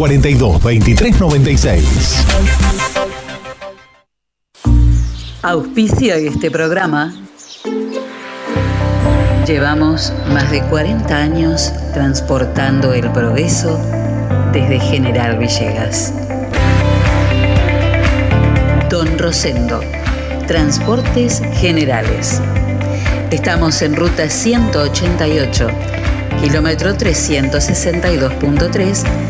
42 23 96. Auspicio de este programa. Llevamos más de 40 años transportando el progreso desde General Villegas. Don Rosendo, Transportes Generales. Estamos en ruta 188, kilómetro 362.3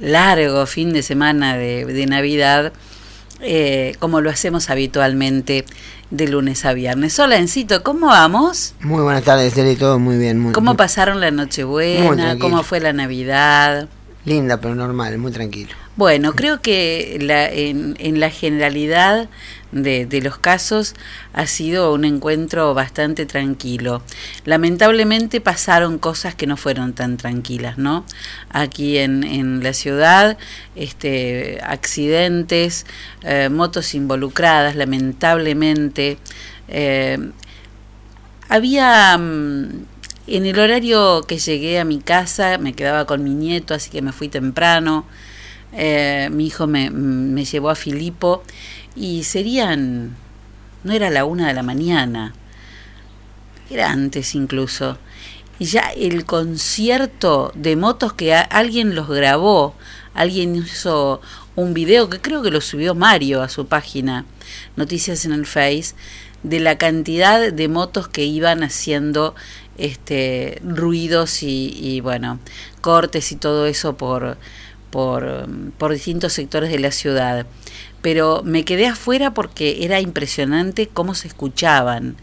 largo fin de semana de, Navidad, eh, como lo hacemos habitualmente de lunes a viernes. Hola, Encito, ¿cómo vamos? Muy buenas tardes, Celi, todo muy bien. Muy, ¿Cómo pasaron la Nochebuena? ¿Cómo fue la Navidad? Linda, pero normal, muy tranquilo. Bueno, creo que la, en, en, la generalidad de, los casos ha sido un encuentro bastante tranquilo. Lamentablemente pasaron cosas que no fueron tan tranquilas, ¿no? Aquí en, en la ciudad, este, accidentes, eh, motos involucradas, lamentablemente. Eh, había... Mm, en el horario que llegué a mi casa, me quedaba con mi nieto, así que me fui temprano. Eh, mi hijo me, me, llevó a Filipo y serían, no era la una de la mañana, era antes incluso. Y ya el concierto de motos que alguien los grabó, alguien hizo un video que creo que lo subió Mario a su página, Noticias en el Face, de la cantidad de motos que iban haciendo este ruidos y, y bueno, cortes y todo eso por por, por distintos sectores de la ciudad, pero me quedé afuera porque era impresionante cómo se escuchaban.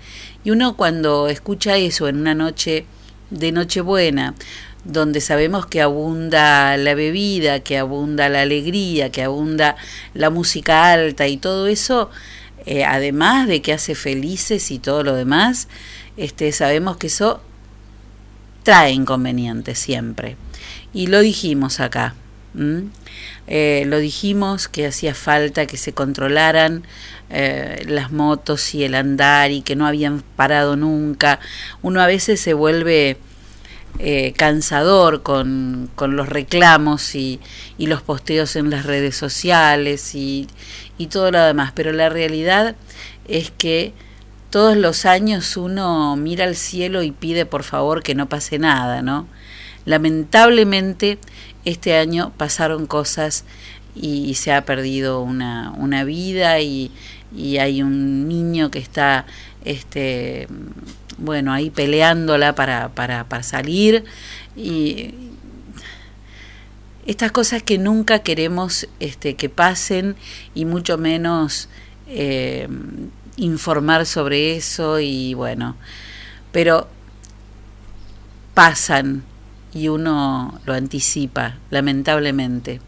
Y uno cuando escucha eso en una noche de Nochebuena, donde sabemos que abunda la bebida, que abunda la alegría, que abunda la música alta y todo eso, eh, además de que hace felices y todo lo demás, este, sabemos que eso trae inconvenientes siempre. Y lo dijimos acá. Eh, lo dijimos que hacía falta que se controlaran eh, las motos y el andar y que no habían parado nunca. Uno a veces se vuelve eh, cansador con, con, los reclamos y, los posteos en las redes sociales y, y todo lo demás, pero la realidad es que todos los años uno mira al cielo y pide por favor que no pase nada, ¿no? Lamentablemente este año pasaron cosas y, se ha perdido una, una vida y, y, hay un niño que está este bueno ahí peleándola para, para, para salir. Y estas cosas que nunca queremos este, que pasen y mucho menos eh, informar sobre eso y bueno, pero pasan y uno lo anticipa, lamentablemente.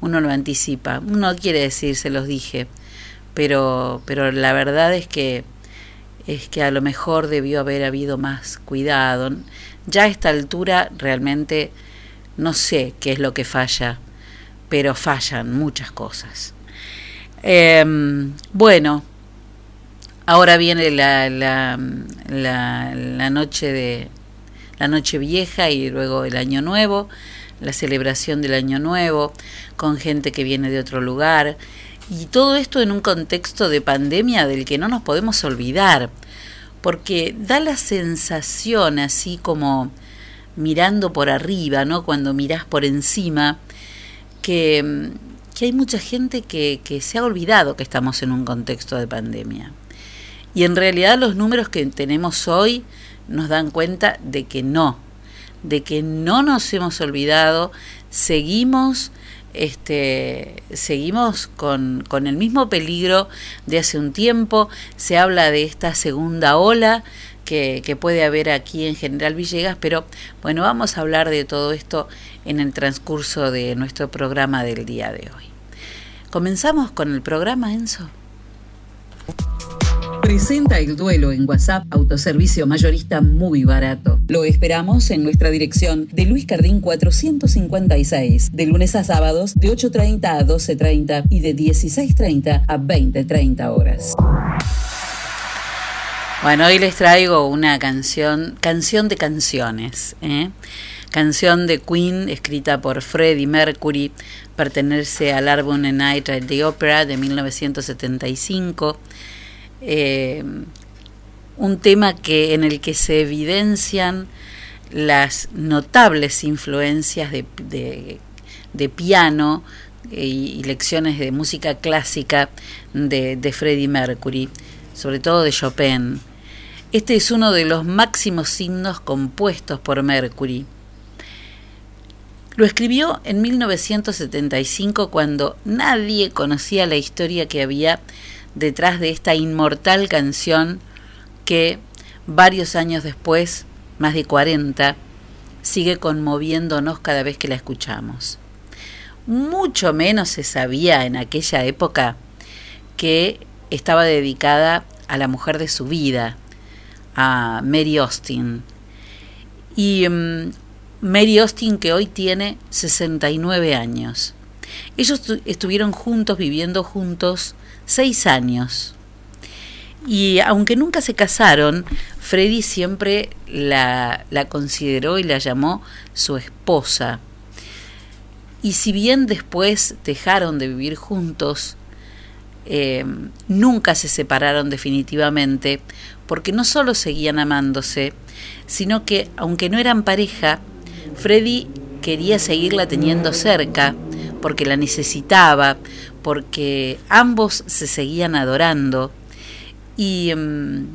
Uno lo anticipa. No quiere decir, se los dije, pero, pero la verdad es que es que a lo mejor debió haber habido más cuidado. Ya a esta altura realmente no sé qué es lo que falla, pero fallan muchas cosas. Em, bueno, ahora viene la, la, la, noche de la noche vieja y luego el año nuevo, la celebración del año nuevo, con gente que viene de otro lugar, y todo esto en un contexto de pandemia del que no nos podemos olvidar, porque da la sensación así como mirando por arriba, ¿no? Cuando mirás por encima, que, hay mucha gente que, que se ha olvidado que estamos en un contexto de pandemia. Y en realidad los números que tenemos hoy nos dan cuenta de que no, de que no nos hemos olvidado, seguimos este, seguimos con, con, el mismo peligro de hace un tiempo. Se habla de esta segunda ola que, puede haber aquí en General Villegas, pero bueno, vamos a hablar de todo esto en el transcurso de nuestro programa del día de hoy. Comenzamos con el programa, Enzo. Presenta el duelo en WhatsApp, autoservicio mayorista muy barato. Lo esperamos en nuestra dirección de Luis Cardín 456, de lunes a sábados de 8.30 a 12.30 y de 16.30 a 20.30 horas. Bueno, hoy les traigo una canción, canción de canciones, ¿eh? canción de Queen escrita por Freddie Mercury, pertenece al álbum A Night at the Opera de 1975. Eh, un tema que en el que se evidencian las notables influencias de, de, piano y, lecciones de música clásica de, de Freddie Mercury, sobre todo de Chopin. Este es uno de los máximos signos compuestos por Mercury. Lo escribió en 1975 cuando nadie conocía la historia que había detrás de esta inmortal canción que varios años después, más de 40, sigue conmoviéndonos cada vez que la escuchamos. Mucho menos se sabía en aquella época que estaba dedicada a la mujer de su vida, a Mary Austin. Y mm, Mary Austin que hoy tiene 69 años. Ellos estuvieron juntos, viviendo juntos, seis años. Y aunque nunca se casaron, Freddy siempre la, la consideró y la llamó su esposa. Y si bien después dejaron de vivir juntos, eh, nunca se separaron definitivamente, porque no solo seguían amándose, sino que, aunque no eran pareja, Freddy quería seguirla teniendo cerca, porque la necesitaba, porque ambos se seguían adorando. Y em,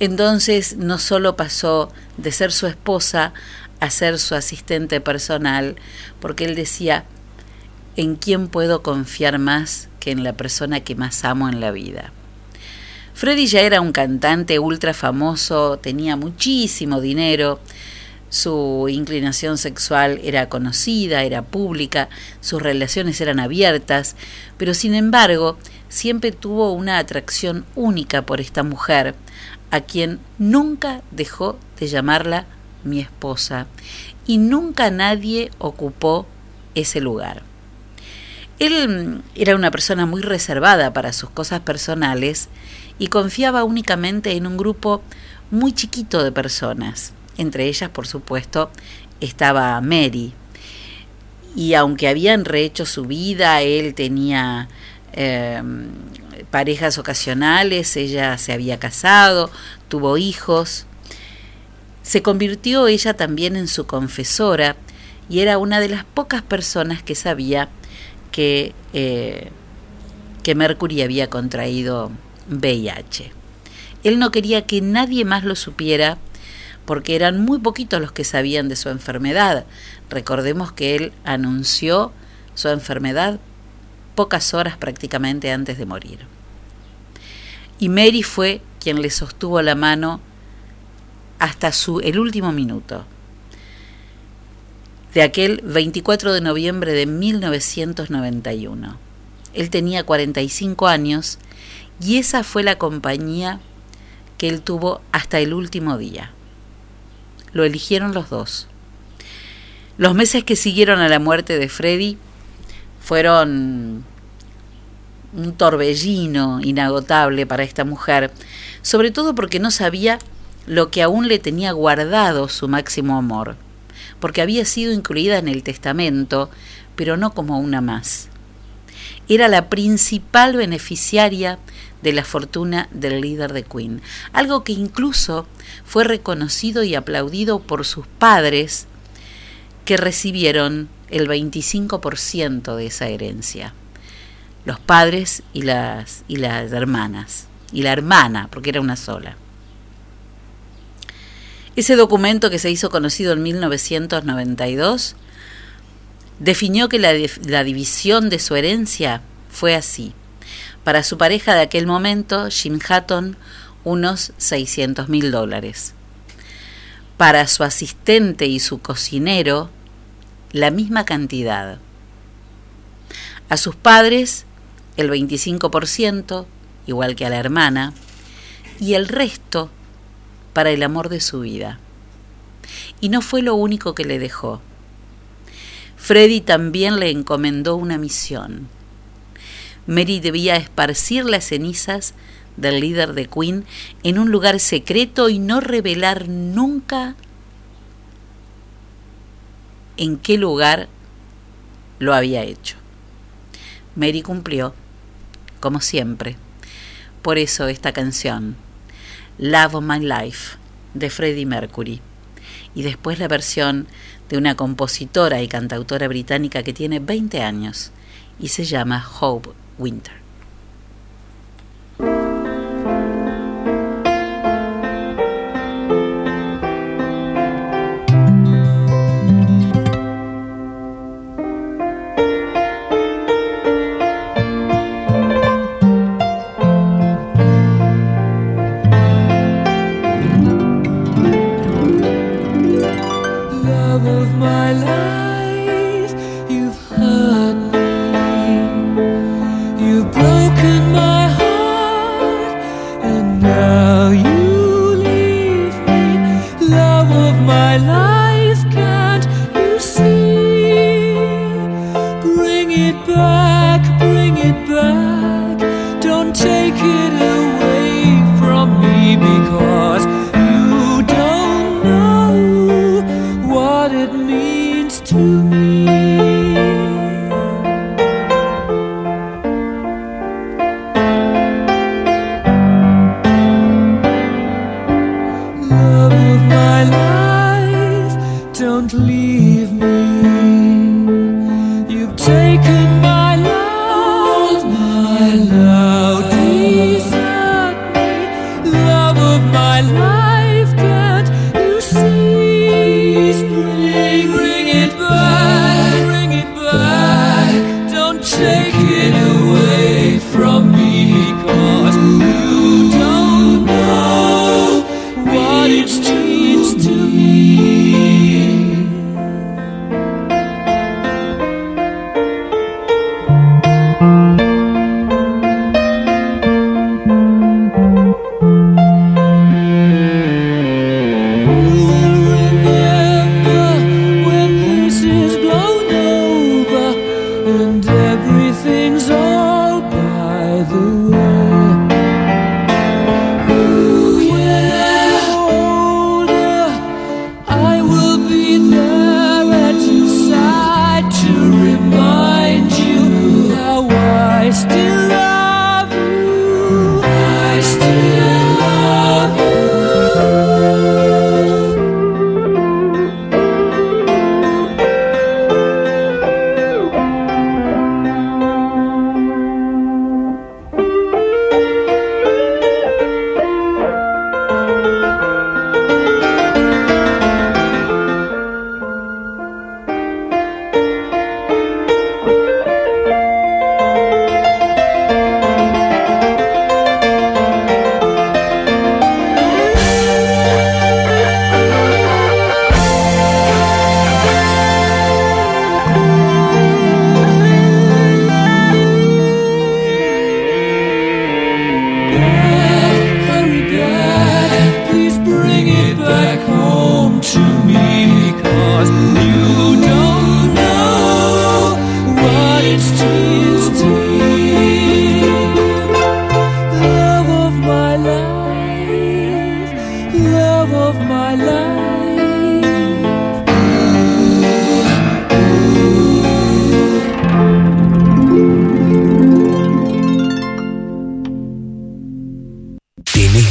entonces no solo pasó de ser su esposa a ser su asistente personal, porque él decía, ¿en quién puedo confiar más que en la persona que más amo en la vida? Freddy ya era un cantante ultra famoso, tenía muchísimo dinero, su inclinación sexual era conocida, era pública, sus relaciones eran abiertas, pero sin embargo siempre tuvo una atracción única por esta mujer, a quien nunca dejó de llamarla mi esposa, y nunca nadie ocupó ese lugar. Él mm, era una persona muy reservada para sus cosas personales y confiaba únicamente en un grupo muy chiquito de personas. Entre ellas, por supuesto, estaba Mary. Y aunque habían rehecho su vida, él tenía em, parejas ocasionales, ella se había casado, tuvo hijos. Se convirtió ella también en su confesora y era una de las pocas personas que sabía que, eh, que Mercury había contraído VIH. Él no quería que nadie más lo supiera porque eran muy poquitos los que sabían de su enfermedad. Recordemos que él anunció su enfermedad pocas horas prácticamente antes de morir. Y Mary fue quien le sostuvo la mano hasta el último minuto. De aquel 24 de noviembre de 1991. Él tenía 45 años y esa fue la compañía que él tuvo hasta el último día. Lo eligieron los dos. Los meses que siguieron a la muerte de Freddy fueron un torbellino inagotable para esta mujer, sobre todo porque no sabía lo que aún le tenía guardado su máximo amor, porque había sido incluida en el testamento, pero no como una más. Era la principal beneficiaria de la fortuna del líder de Queen, algo que incluso fue reconocido y aplaudido por sus padres, que recibieron el 25% de esa herencia. Los padres y las, y las hermanas. Y la hermana, porque era una sola. Ese documento que se hizo conocido en 1992 definió que la, la división de su herencia fue así. Para su pareja de aquel momento, Jim Hatton, unos 600 mil dólares. Para su asistente y su cocinero, la misma cantidad. A sus padres el 25%, igual que a la hermana, y el resto para el amor de su vida. Y no fue lo único que le dejó. Freddy también le encomendó una misión. Mary debía esparcir las cenizas del líder de Queen en un lugar secreto y no revelar nunca en qué lugar lo había hecho. Mary cumplió, como siempre. Por eso esta canción, Love of My Life, de Freddie Mercury. Y después la versión de una compositora y cantautora británica que tiene 20 años y se llama Hope Winter.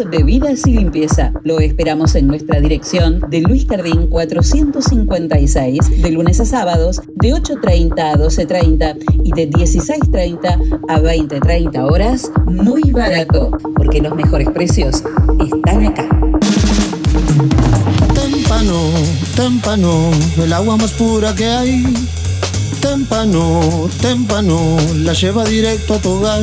Alimentos, bebidas y limpieza. Lo esperamos en nuestra dirección de Luis Cardín 456, de lunes a sábados, de 8.30 a 12.30 y de 16.30 a 20.30 horas. Muy barato, porque los mejores precios están acá. Témpano, témpano, el agua más pura que hay. Témpano, témpano, la lleva directo a tu hogar.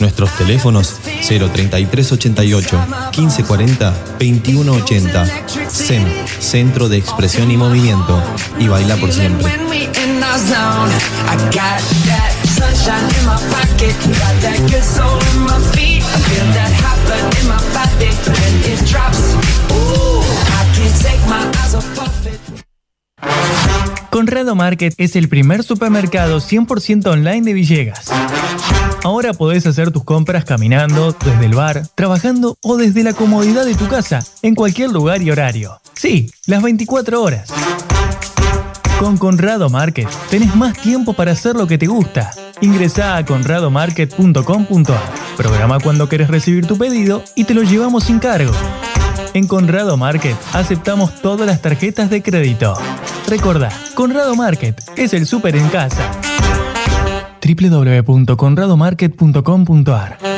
Nuestros teléfonos 03388 1540 2180. SEM, Centro de Expresión y Movimiento. Y baila por siempre. Conrado Market es el primer supermercado 100% online de Villegas. Ahora podés hacer tus compras caminando, desde el bar, trabajando o desde la comodidad de tu casa, en cualquier lugar y horario. Sí, las 24 horas. Con Conrado Market tenés más tiempo para hacer lo que te gusta. Ingresa a conradomarket.com.ar. Programa cuando querés recibir tu pedido y te lo llevamos sin cargo. En Conrado Market aceptamos todas las tarjetas de crédito. Recordá, Conrado Market es el súper en casa www.conradomarket.com.ar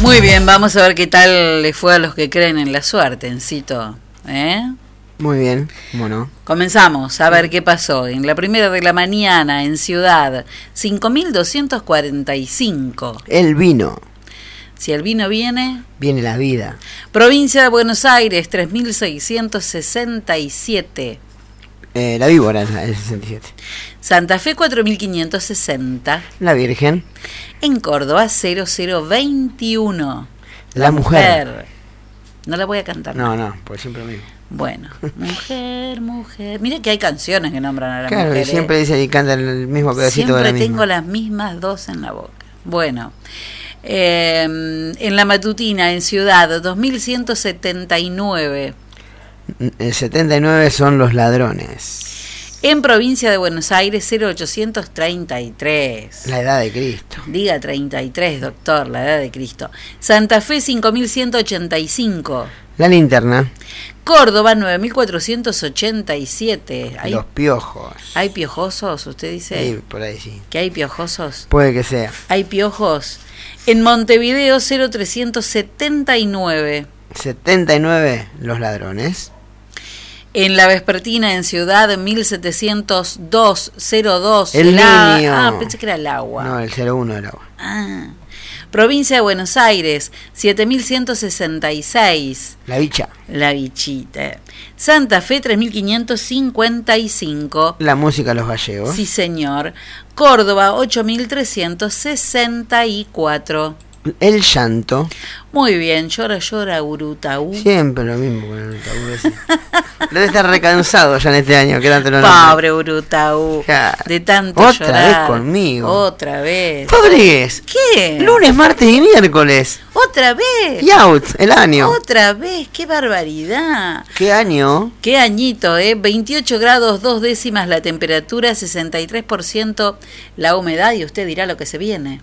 Muy bien, vamos a ver qué tal le fue a los que creen en la suerte, Encito. ¿Eh? Muy bien, bueno. Comenzamos a ver qué pasó. En la primera de la mañana, en Ciudad, 5.245. El vino. Si el vino viene... Viene la vida. Provincia de Buenos Aires, 3.667. Eh, la víbora es el 67. Santa Fe 4560. La Virgen. En Córdoba 0021. La, mujer. No la voy a cantar. No, no, por siempre mismo. Bueno, mujer, mujer. Mira que hay canciones que nombran a la claro, mujer. Claro, siempre dicen y cantan el mismo pedacito siempre de la tengo las mismas dos en la boca. Bueno, eh, en la matutina, en Ciudad, 2179. El 79 son los ladrones. En provincia de Buenos Aires, 0833. La edad de Cristo. Diga 33, doctor, la edad de Cristo. Santa Fe, 5185. La linterna. Córdoba, 9487. ¿Hay, Los piojos. ¿Hay piojosos? ¿Usted dice? Sí, por ahí sí. ¿Que hay piojosos? Puede que sea. ¿Hay piojos? En Montevideo, 0379. 79, los ladrones. En la vespertina en Ciudad 170202. El niño. Ah, pensé que era el agua. No, el 01 del agua. Ah. Provincia de Buenos Aires 7166. La bicha. La bichita. Santa Fe 3555. La música los gallegos. Sí, señor. Córdoba 8364. El llanto. Muy bien, llora, llora, Urutaú. Siempre lo mismo con Urutaú. Debe estar recansado ya en este año, que tanto lo Pobre Urutaú. Ya. De tanto Otra llorar. vez conmigo. Otra vez. Fabregues. ¿Qué? Lunes, martes y miércoles. Otra vez. Y out, el año. Otra vez, qué barbaridad. ¿Qué año? Qué añito, ¿eh? 28 grados, dos décimas la temperatura, 63% la humedad y usted dirá lo que se viene.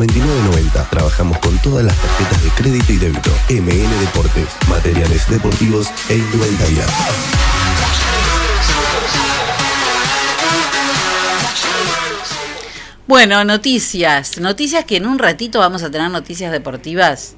4990. Trabajamos con todas las tarjetas de crédito y débito. MN Deportes, materiales deportivos e indumentaria. Bueno, noticias. Noticias que en un ratito vamos a tener noticias deportivas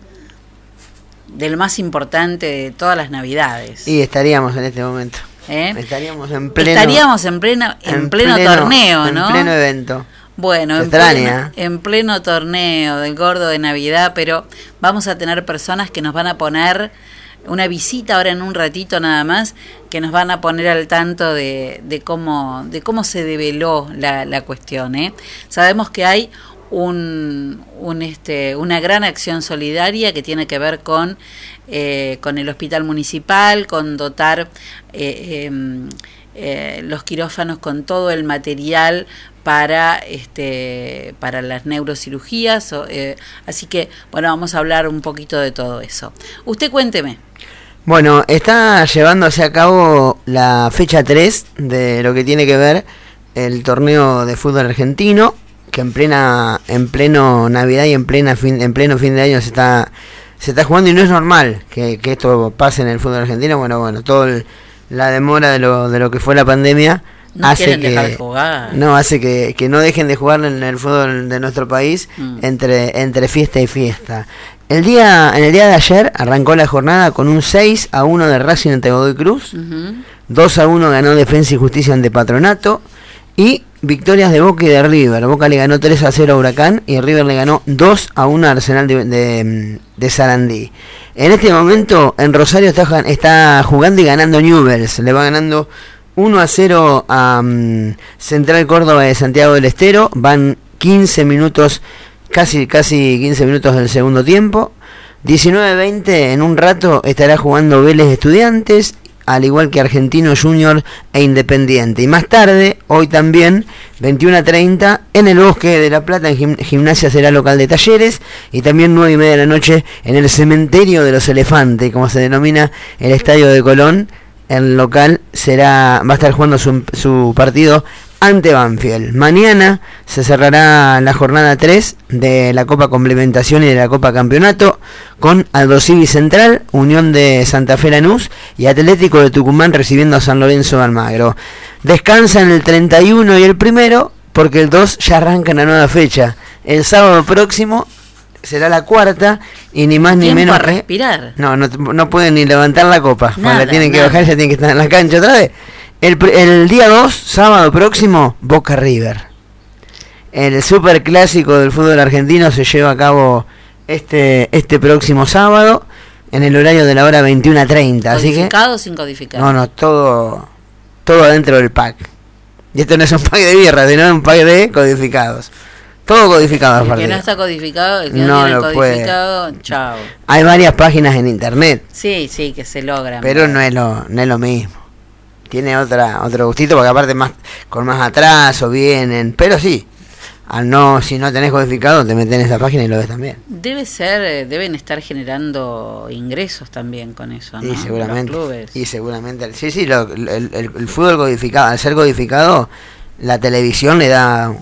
de lo más importante de todas las navidades. Y estaríamos en este momento. ¿Eh? Estaríamos en pleno. Estaríamos en pleno, en, pleno, torneo, ¿no? En pleno evento. Bueno, en pleno, en pleno, torneo del gordo de Navidad, pero vamos a tener personas que nos van a poner una visita ahora en un ratito nada más, que nos van a poner al tanto de, de cómo, de cómo se develó la, la cuestión. ¿eh? Sabemos que hay un, un, este, una gran acción solidaria que tiene que ver con, eh, con el hospital municipal, con dotar eh, eh, los quirófanos con todo el material para este para las neurocirugías eh, así que bueno vamos a hablar un poquito de todo eso. Usted cuénteme. Bueno está llevándose a cabo la fecha 3 de lo que tiene que ver el torneo de fútbol argentino que en plena en pleno navidad y en plena fin, en pleno fin de año se está se está jugando y no es normal que, que esto pase en el fútbol argentino. Bueno bueno todo el, la demora de lo de lo que fue la pandemia no hace que dejar de jugar. no hace que, que, no dejen de jugar en el fútbol de nuestro país mm. entre entre fiesta y fiesta el día en el día de ayer arrancó la jornada con un 6 a 1 de Racing ante Godoy Cruz uh -huh. 2 a 1 ganó Defensa y Justicia ante Patronato y victorias de Boca y de River. Boca le ganó 3 a 0 a Huracán y River le ganó 2 a 1 a Arsenal de, de, de Sarandí. En este momento en Rosario está, está jugando y ganando Newells. Le va ganando 1 a 0 a um, Central Córdoba de Santiago del Estero. Van 15 minutos, casi, casi 15 minutos del segundo tiempo. 19-20 en un rato estará jugando Vélez Estudiantes al igual que Argentino Junior e Independiente. Y más tarde, hoy también, 21 a 30, en el Bosque de la Plata, en Gimnasia será local de talleres, y también 9 y media de la noche en el Cementerio de los Elefantes, como se denomina el Estadio de Colón. El local será, va a estar jugando su, partido ante Banfield. Mañana se cerrará la jornada 3 de la Copa Complementación y de la Copa Campeonato con Aldo Central, Unión de Santa Fe Lanús y Atlético de Tucumán recibiendo a San Lorenzo de Almagro. Descansan el 31 y el primero porque el 2 ya arranca la nueva fecha. El sábado próximo será la cuarta y ni más ni menos. respirar. No, no, no pueden ni levantar la copa. la tienen que bajar, ya tienen que estar en la cancha otra vez. El, día 2, sábado próximo, Boca River. El super clásico del fútbol argentino se lleva a cabo este, este próximo sábado en el horario de la hora 21.30. Así que. o sin codificar? No, no, todo, todo dentro del pack. Y esto no es un pack de birra, sino un pack de codificados. Todo codificado. El que no está codificado, el que no, tiene codificado, chao. Hay varias páginas en internet. Sí, sí, que se logran. Pero no es lo, no es lo mismo tiene otra otro gustito porque aparte más con más atraso vienen, pero sí, al no si no tenés codificado te metes en esa página y lo ves también. Debe ser, eh, deben estar generando ingresos también con eso, ¿no? Y seguramente. Y seguramente, sí, sí, el, fútbol codificado, al ser codificado, la televisión le da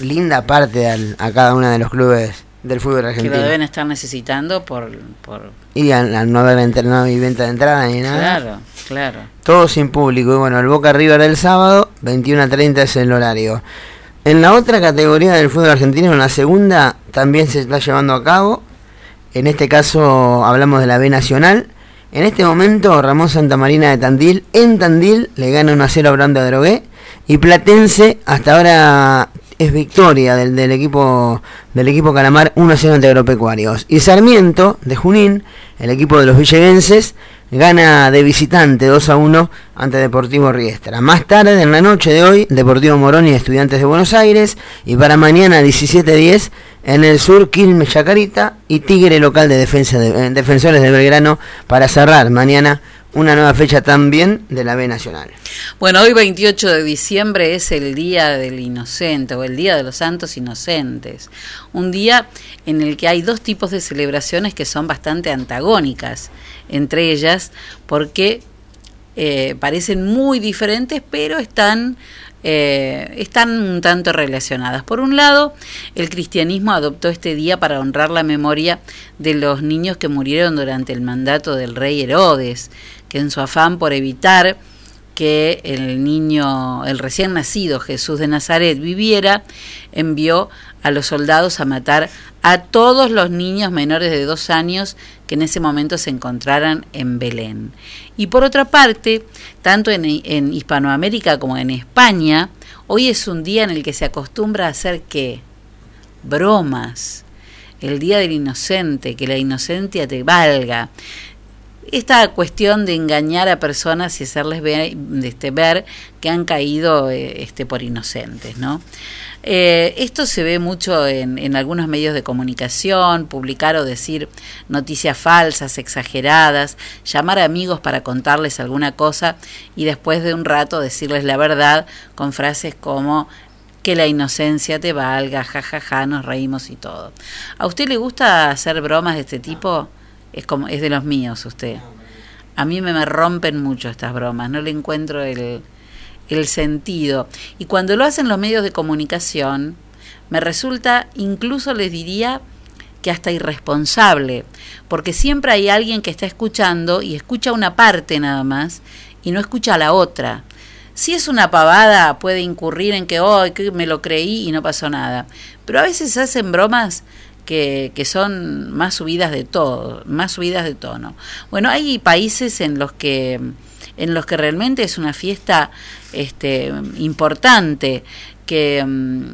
linda parte a cada uno de los clubes del fútbol argentino. Que lo deben estar necesitando por... por... Y al, no haber no venta de entrada ni nada. Claro, claro. Todo sin público. Y bueno, el Boca River del sábado, 21 a 30 es el horario. En la otra categoría del fútbol argentino, en la segunda, también se está llevando a cabo. En este caso hablamos de la B Nacional. En este momento, Ramón Santamarina de Tandil, en Tandil, le gana 1 a 0 a Branda Drogué. Y Platense, hasta ahora es victoria del, del, equipo del equipo Calamar 1-0 ante Agropecuarios. Y Sarmiento de Junín, el equipo de los villeguenses, gana de visitante 2 a 1 ante Deportivo Riestra. Más tarde, en la noche de hoy, Deportivo Morón y Estudiantes de Buenos Aires. Y para mañana 17-10 en el sur, Quilmes Chacarita y Tigre local de, defensa de Defensores de Belgrano para cerrar mañana una nueva fecha también de la B Nacional. Bueno, hoy 28 de diciembre es el Día del Inocente o el Día de los Santos Inocentes. Un día en el que hay dos tipos de celebraciones que son bastante antagónicas entre ellas porque eh, parecen muy diferentes pero están eh, están un tanto relacionadas. Por un lado, el cristianismo adoptó este día para honrar la memoria de los niños que murieron durante el mandato del rey Herodes, que en su afán por evitar que el niño, el recién nacido Jesús de Nazaret viviera, envió a los soldados a matar a todos los niños menores de dos años que en ese momento se encontraran en Belén. Y por otra parte, tanto en, Hispanoamérica como en España, hoy es un día en el que se acostumbra a hacer qué? Bromas. El día del inocente, que la inocencia te valga esta cuestión de engañar a personas y hacerles ver, este, que han caído eh, este, por inocentes, ¿no? Eh, esto se ve mucho en, en, algunos medios de comunicación, publicar o decir noticias falsas, exageradas, llamar a amigos para contarles alguna cosa y después de un rato decirles la verdad con frases como que la inocencia te valga, jajaja, ja, ja, nos reímos y todo. ¿A usted le gusta hacer bromas de este tipo? Es como es de los míos usted. A mí me, me rompen mucho estas bromas, no le encuentro el, el sentido. Y cuando lo hacen los medios de comunicación, me resulta, incluso les diría, que hasta irresponsable, porque siempre hay alguien que está escuchando y escucha una parte nada más y no escucha la otra. Si es una pavada, puede incurrir en que, hoy que me lo creí y no pasó nada. Pero a veces hacen bromas que, que, son más subidas de todo, más subidas de tono. Bueno, hay países en los que en los que realmente es una fiesta este, importante, que, mm,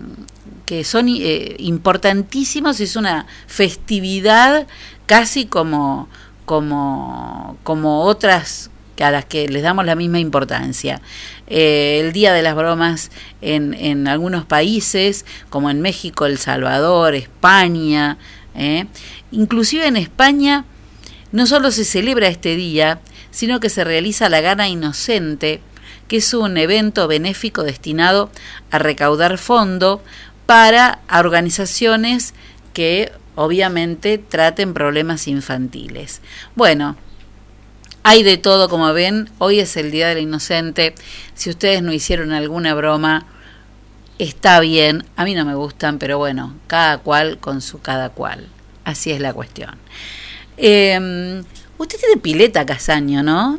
que son eh, importantísimos, es una festividad casi como, como, como otras a las que les damos la misma importancia. Eh, el Día de las Bromas en, en, algunos países, como en México, El Salvador, España, eh, inclusive en España, no solo se celebra este día, sino que se realiza la Gana Inocente, que es un evento benéfico destinado a recaudar fondo para organizaciones que obviamente traten problemas infantiles. Bueno, hay de todo, como ven, hoy es el Día del Inocente. Si ustedes no hicieron alguna broma, está bien. A mí no me gustan, pero bueno, cada cual con su cada cual. Así es la cuestión. Eh, usted tiene pileta, Casaño, ¿no?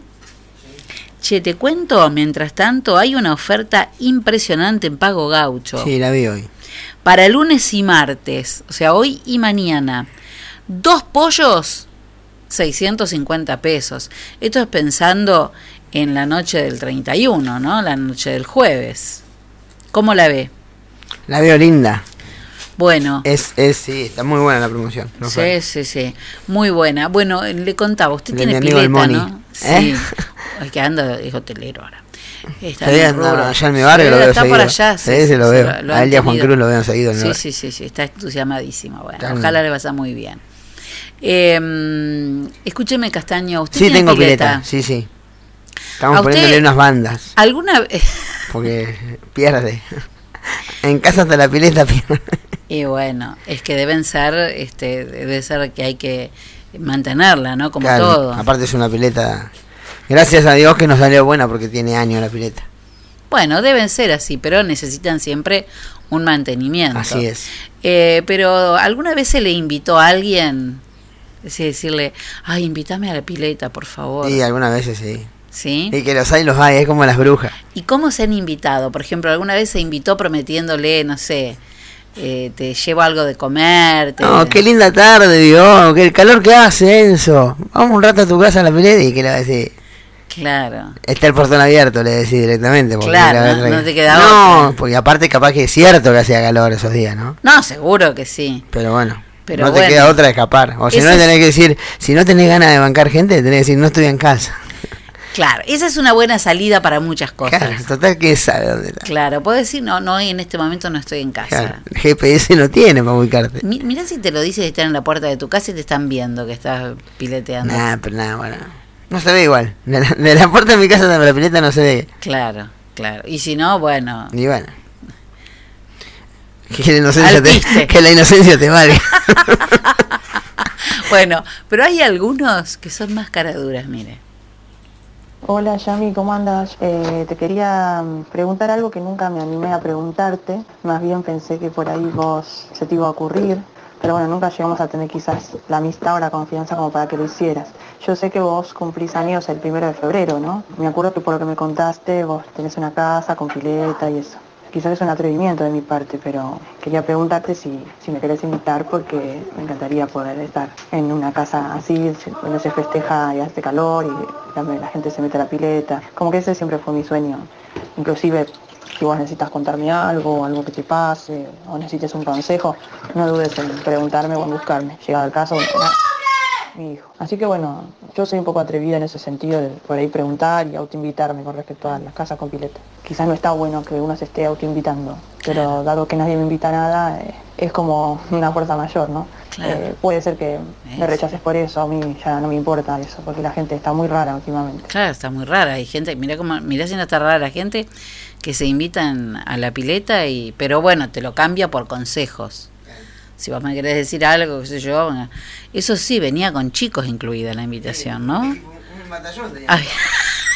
Che, te cuento, mientras tanto, hay una oferta impresionante en Pago Gaucho. Sí, la vi hoy. Para lunes y martes, o sea, hoy y mañana. Dos pollos 650 pesos. Esto es pensando en la noche del 31, ¿no? La noche del jueves. ¿Cómo la ve? La veo linda. Bueno. Es, es, sí, está muy buena la promoción. No sí, sí, sí. Muy buena. Bueno, le contaba, usted tiene pileta, ¿no? ¿Eh? Sí. Es que anda de hotelero ahora. Está bien, allá en mi barrio lo veo está seguido. por allá, sí, sí, sí, lo veo. lo- lo a él y a Juan. Cruz lo veo seguido. el Sí, sí, sí, sí, está entusiasmadísimo. Bueno, Está ojalá bien. le vaya muy bien. Eh, escúcheme, Castaño, usted Sí, tiene tengo pileta. pileta. Sí, sí. Estamos ¿A usted- poniéndole unas bandas. ¿Alguna vez? Porque pierde. En casa hasta la pileta pierde. Y bueno, es que deben ser, este, debe ser que hay que mantenerla, ¿no? Como Claro, todo. Aparte es una pileta. Gracias a Dios que nos salió buena porque tiene años la pileta. Bueno, deben ser así, pero necesitan siempre un mantenimiento. Así es. Eh, pero ¿alguna vez se le invitó a alguien? Es decirle, ay, invítame a la pileta, por favor. Y algunas veces sí. ¿Sí? Y que los hay, los hay, es como las brujas. ¿Y cómo se han invitado? Por ejemplo, ¿alguna vez se invitó prometiéndole, no sé, eh, te llevo algo de comer? te- No, qué linda tarde, digo, que el calor que hace, Enzo. Vamos un rato a tu casa a la pileta y que le va a decir. Claro. Está el portón abierto, le decís directamente. porque Claro, la no- te queda No, otra. porque aparte capaz que es cierto que hacía calor esos días, ¿no? No, seguro que sí. Pero bueno, Pero no te queda otra de escapar. O si no, tenés que decir, si no tenés ganas de bancar gente, tenés que decir, no estoy en casa. Claro, esa es una buena salida para muchas cosas. Claro, total, que sabe dónde está? Claro, puedo decir, no, no, en este momento no estoy en casa. Claro, el GPS no tiene para ubicarte. Mi- Mirá si te lo dices, están en la puerta de tu casa y te están viendo que estás pileteando. Nah, pero nada, bueno. No se ve igual. De la, de la puerta de mi casa hasta la pileta no se ve. Claro, claro. Y si no, bueno. Y bueno. Que la inocencia, Alpiste. te, que la inocencia te vale. Bueno, pero hay algunos que son más caraduras, mire. Hola Yami, ¿cómo andas? Eh, te quería mm, preguntar algo que nunca me animé a preguntarte, más bien pensé que por ahí vos se te iba a ocurrir, pero bueno, nunca llegamos a tener quizás la amistad o la confianza como para que lo hicieras. Yo sé que vos cumplís años el primero de febrero, ¿no? Me acuerdo que por lo que me contaste vos tenés una casa con pileta y eso. Quizás es un atrevimiento de mi parte, pero quería preguntarte si, si me querés invitar porque me encantaría poder estar en una casa así, donde se festeja y hace calor y la, gente se mete a la pileta. Como que ese siempre fue mi sueño. Inclusive si vos necesitas contarme algo, algo que te pase, o necesites un consejo, no dudes en preguntarme o en buscarme. Llegado el caso, mi hijo. Así que bueno, yo soy un poco atrevida en ese sentido de por ahí preguntar y autoinvitarme con respecto a las casas con pileta. Quizás no está bueno que uno se esté autoinvitando, pero dado que nadie me invita a nada, eh, es como una fuerza mayor, ¿no? Claro. Eh, puede ser que me rechaces por eso, a mí ya no me importa eso, porque la gente está muy rara últimamente. Claro, está muy rara. Hay gente, mira cómo, mira si no está rara la gente que se invitan a la pileta y, pero bueno, te lo cambia por consejos. Si vos me querés decir algo, qué sé yo, bueno, eso sí, venía con chicos incluida la invitación, ¿no? Había,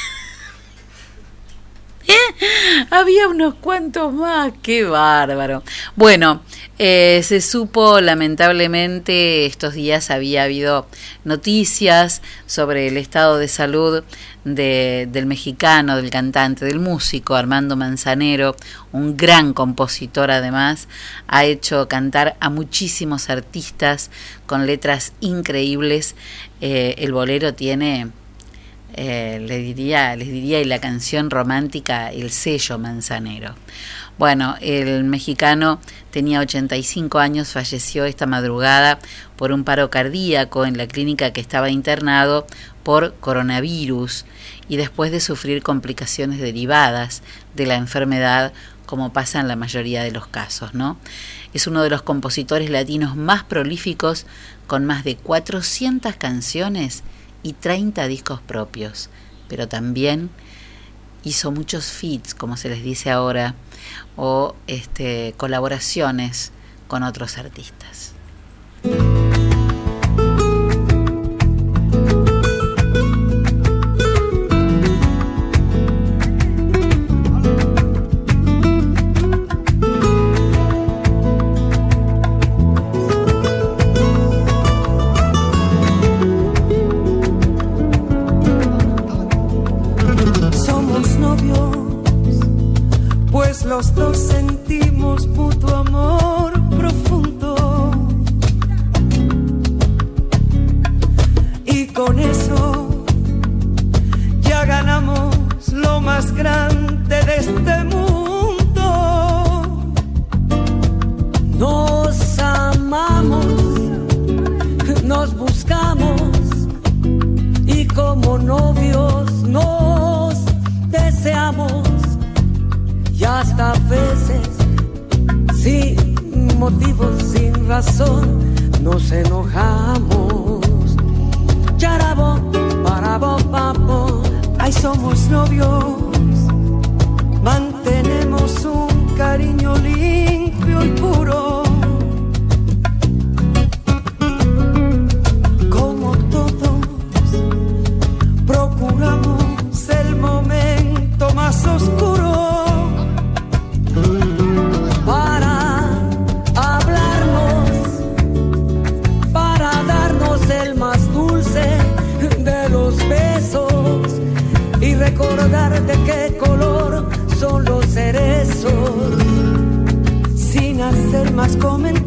había unos cuantos más, qué bárbaro. Bueno, eh, se supo lamentablemente estos días había habido noticias sobre el estado de salud de- del mexicano, del cantante, del músico Armando Manzanero, un gran compositor además, ha hecho cantar a muchísimos artistas con letras increíbles. Eh, el bolero tiene eh, le diría, les diría, y la canción romántica, el sello manzanero. Bueno, el mexicano tenía 85 años, falleció esta madrugada por un paro cardíaco en la clínica que estaba internado por coronavirus y después de sufrir complicaciones derivadas de la enfermedad, como pasa en la mayoría de los casos, ¿no? Es uno de los compositores latinos más prolíficos con más de 400 canciones y 30 discos propios, pero también hizo muchos feats, como se les dice ahora, o este, colaboraciones con otros artistas. Los dos sentimos mutuo amor profundo. Y con eso ya ganamos lo más grande de este mundo. Hasta veces sin motivos, sin razón, nos enojamos. Charabo, parabo, papo, ahí somos novios, mantenemos un cariño limpio y puro. Hacer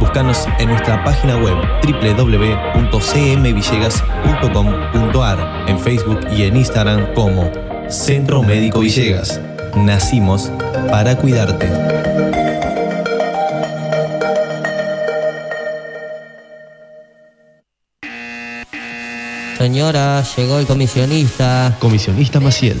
Búscanos en nuestra página web www.cmvillegas.com.ar, en Facebook y en Instagram como Centro Médico Villegas. Nacimos para cuidarte. Señora, llegó el comisionista. Comisionista Maciel.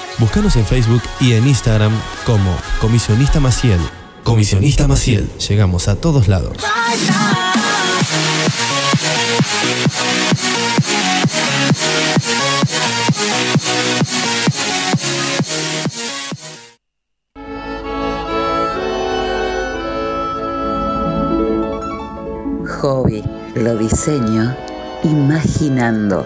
Búscanos en Facebook y en Instagram como Comisionista Maciel. Comisionista Maciel. Llegamos a todos lados. Hobby, lo diseño imaginando.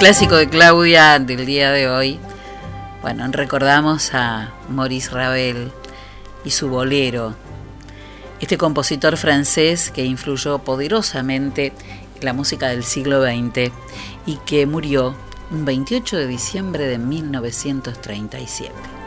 Clásico de Claudia del día de hoy, bueno, recordamos a Maurice Ravel y su bolero. Este compositor francés que influyó poderosamente en la música del siglo XX y que murió un 28 de diciembre de 1937.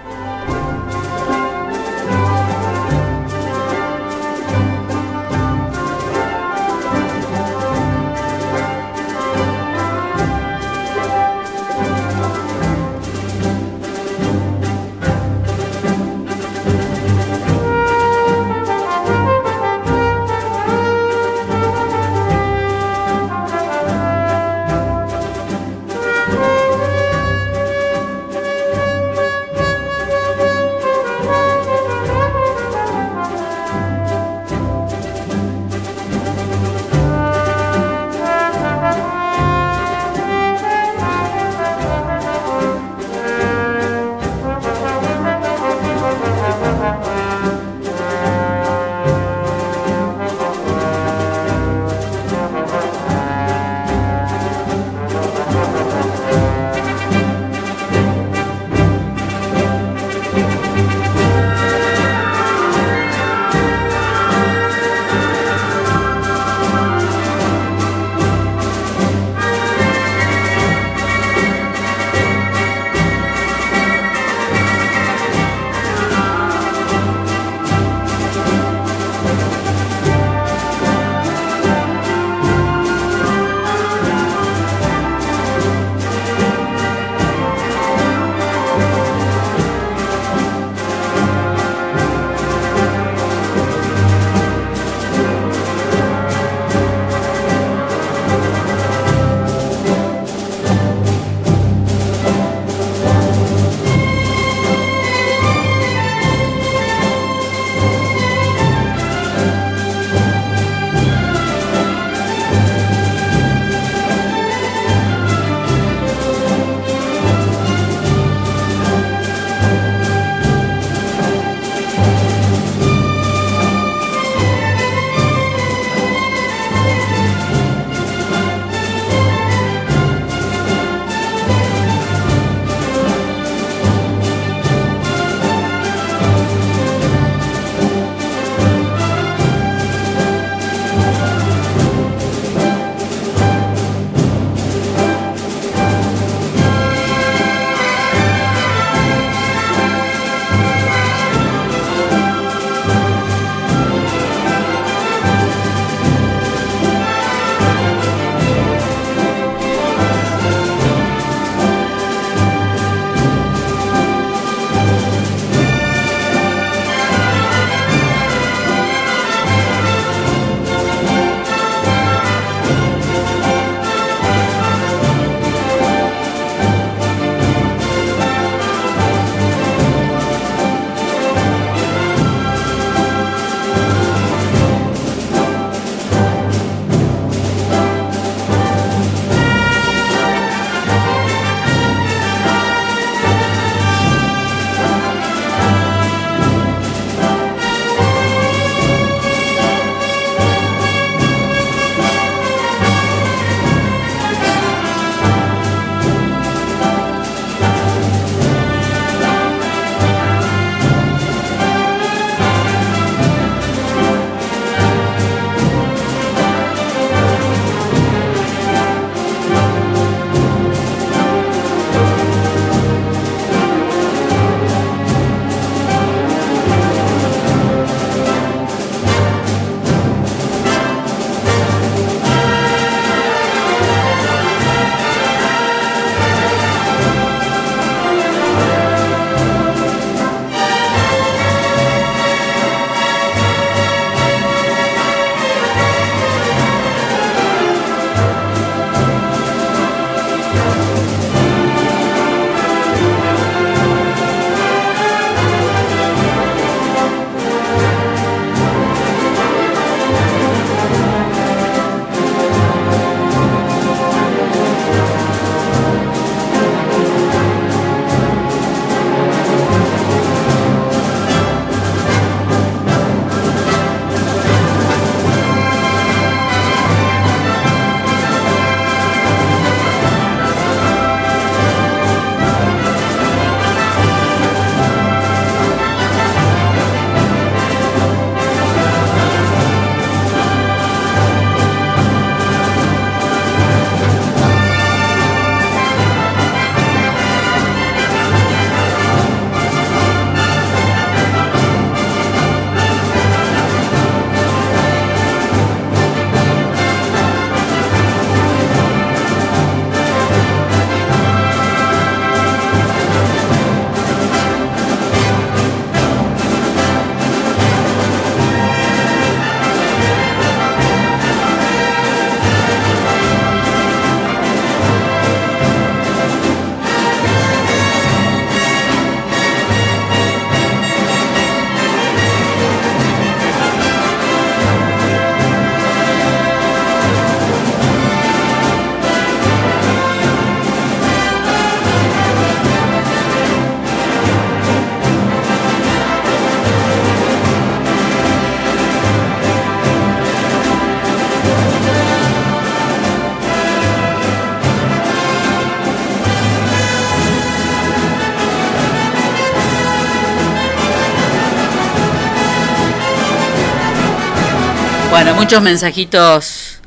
Bueno, muchos mensajitos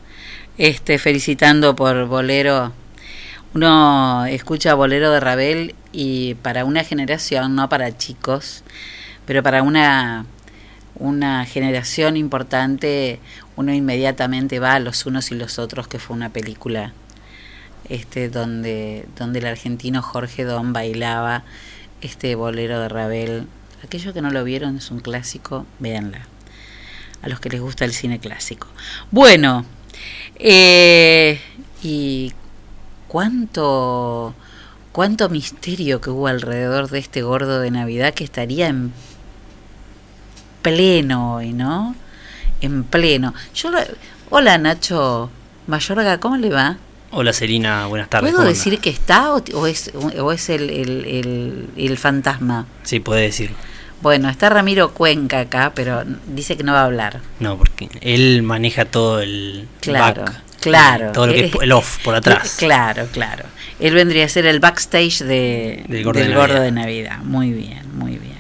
este, felicitando por Bolero. Uno escucha Bolero de Ravel y para una generación, no para chicos, pero para una, una generación importante, uno inmediatamente va a los unos y los otros, que fue una película este, donde, donde el argentino Jorge Don bailaba este bolero de Ravel. Aquellos que no lo vieron es un clásico, véanla. A los que les gusta el cine clásico. Bueno, eh, y cuánto, cuánto misterio que hubo alrededor de este gordo de Navidad que estaría en pleno hoy, ¿no? En pleno. Yo lo- Hola Nacho Mayorga, ¿cómo le va? Hola Celina, buenas tardes. ¿Puedo ¿cómo decir que está o, o es, o es el, el, el- el fantasma? Sí, puede decir. Bueno, está Ramiro Cuenca acá, pero dice que no va a hablar. No, porque él maneja todo el Claro, back, claro. todo lo que es el off por atrás. Claro, claro. Él vendría a ser el backstage de, Del Gordo del de Gordo Navidad. de Navidad. Muy bien, muy bien.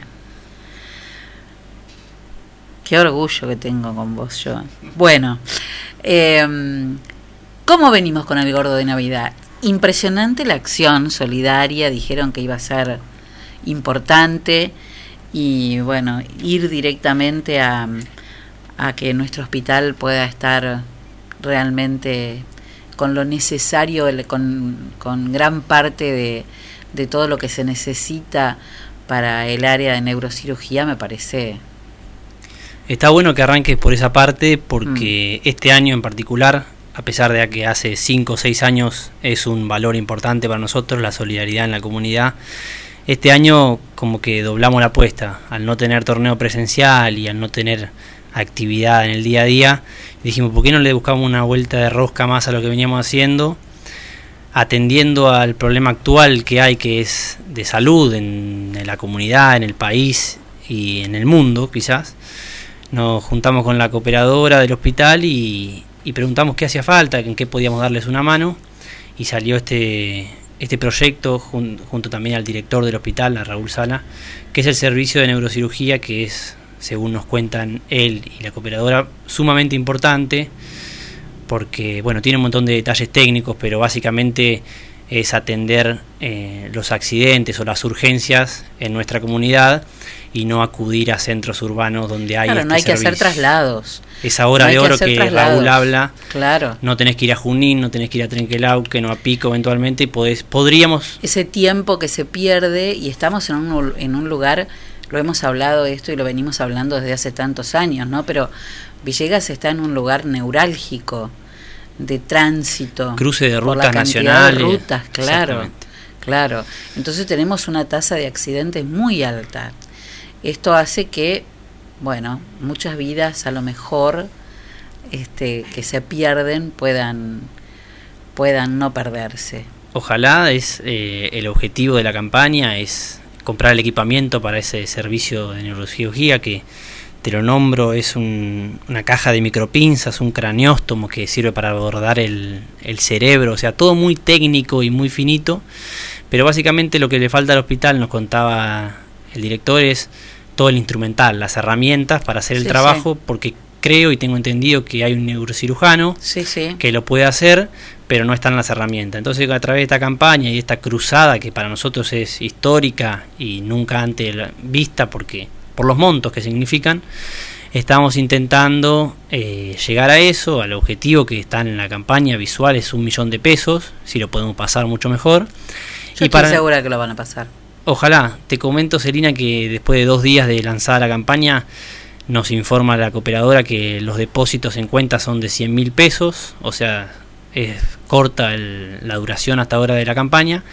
Qué orgullo que tengo con vos, yo. Bueno, eh, ¿cómo venimos con el Gordo de Navidad? Impresionante la acción solidaria, dijeron que iba a ser importante y bueno, ir directamente a, a que nuestro hospital pueda estar realmente con lo necesario, con, con gran parte de, de todo lo que se necesita para el área de neurocirugía, me parece. Está bueno que arranques por esa parte Mm. porque este año en particular, a pesar de que hace 5 o 6 años es un valor importante para nosotros, la solidaridad en la comunidad, este año como que doblamos la apuesta, al no tener torneo presencial y al no tener actividad en el día a día, dijimos, ¿por qué no le buscamos una vuelta de rosca más a lo que veníamos haciendo? atendiendo al problema actual que hay, que es de salud en, la comunidad, en el país y en el mundo, quizás. Nos juntamos con la cooperadora del hospital y, y preguntamos qué hacía falta, en qué podíamos darles una mano. Y salió este, este proyecto jun- junto también al director del hospital, a Raúl Sala, que es el servicio de neurocirugía, que es, según nos cuentan él y la cooperadora, sumamente importante porque bueno, tiene un montón de detalles técnicos, pero básicamente es atender eh, los accidentes o las urgencias en nuestra comunidad y no acudir a centros urbanos donde hay Claro, este no hay que hacer servicio. traslados. Esa hora No de que oro hacer que. Raúl habla, Claro. no tenés que ir a Junín, no tenés que ir a Trenquelauque, no a Pico eventualmente, y podés, podríamos Ese tiempo que se pierde y estamos en un, en un lugar, lo hemos hablado esto y lo venimos hablando desde hace tantos años, ¿no? Pero Villegas está en un lugar neurálgico de tránsito. Cruce de por la rutas nacionales. De rutas, claro. Claro. Entonces tenemos una tasa de accidentes muy alta. Esto hace que, bueno, muchas vidas a lo mejor este, que se pierden puedan, puedan no perderse. Ojalá es eh, el objetivo de la campaña es comprar el equipamiento para ese servicio de neurocirugía que te lo nombro es un- una caja de micropinzas, un cranióstomo que sirve para abordar el, el cerebro, o sea, todo muy técnico y muy finito, pero básicamente lo que le falta al hospital, nos contaba el director, es todo el instrumental, las herramientas para hacer el Sí, trabajo, porque creo y tengo entendido que hay un neurocirujano Sí, que lo puede hacer, pero no están las herramientas. Entonces, a través de esta campaña y esta cruzada que para nosotros es histórica y nunca antes vista porque por los montos que significan, estamos intentando eh, llegar a eso, al objetivo que está en la campaña visual es un millón de pesos, si lo podemos pasar mucho mejor. Yo estoy segura que lo van a pasar. Ojalá, te comento Selina que después de dos días de lanzada la campaña nos informa la cooperadora que los depósitos en cuenta son de 100 mil pesos, o sea, es corta la duración hasta ahora de la campaña.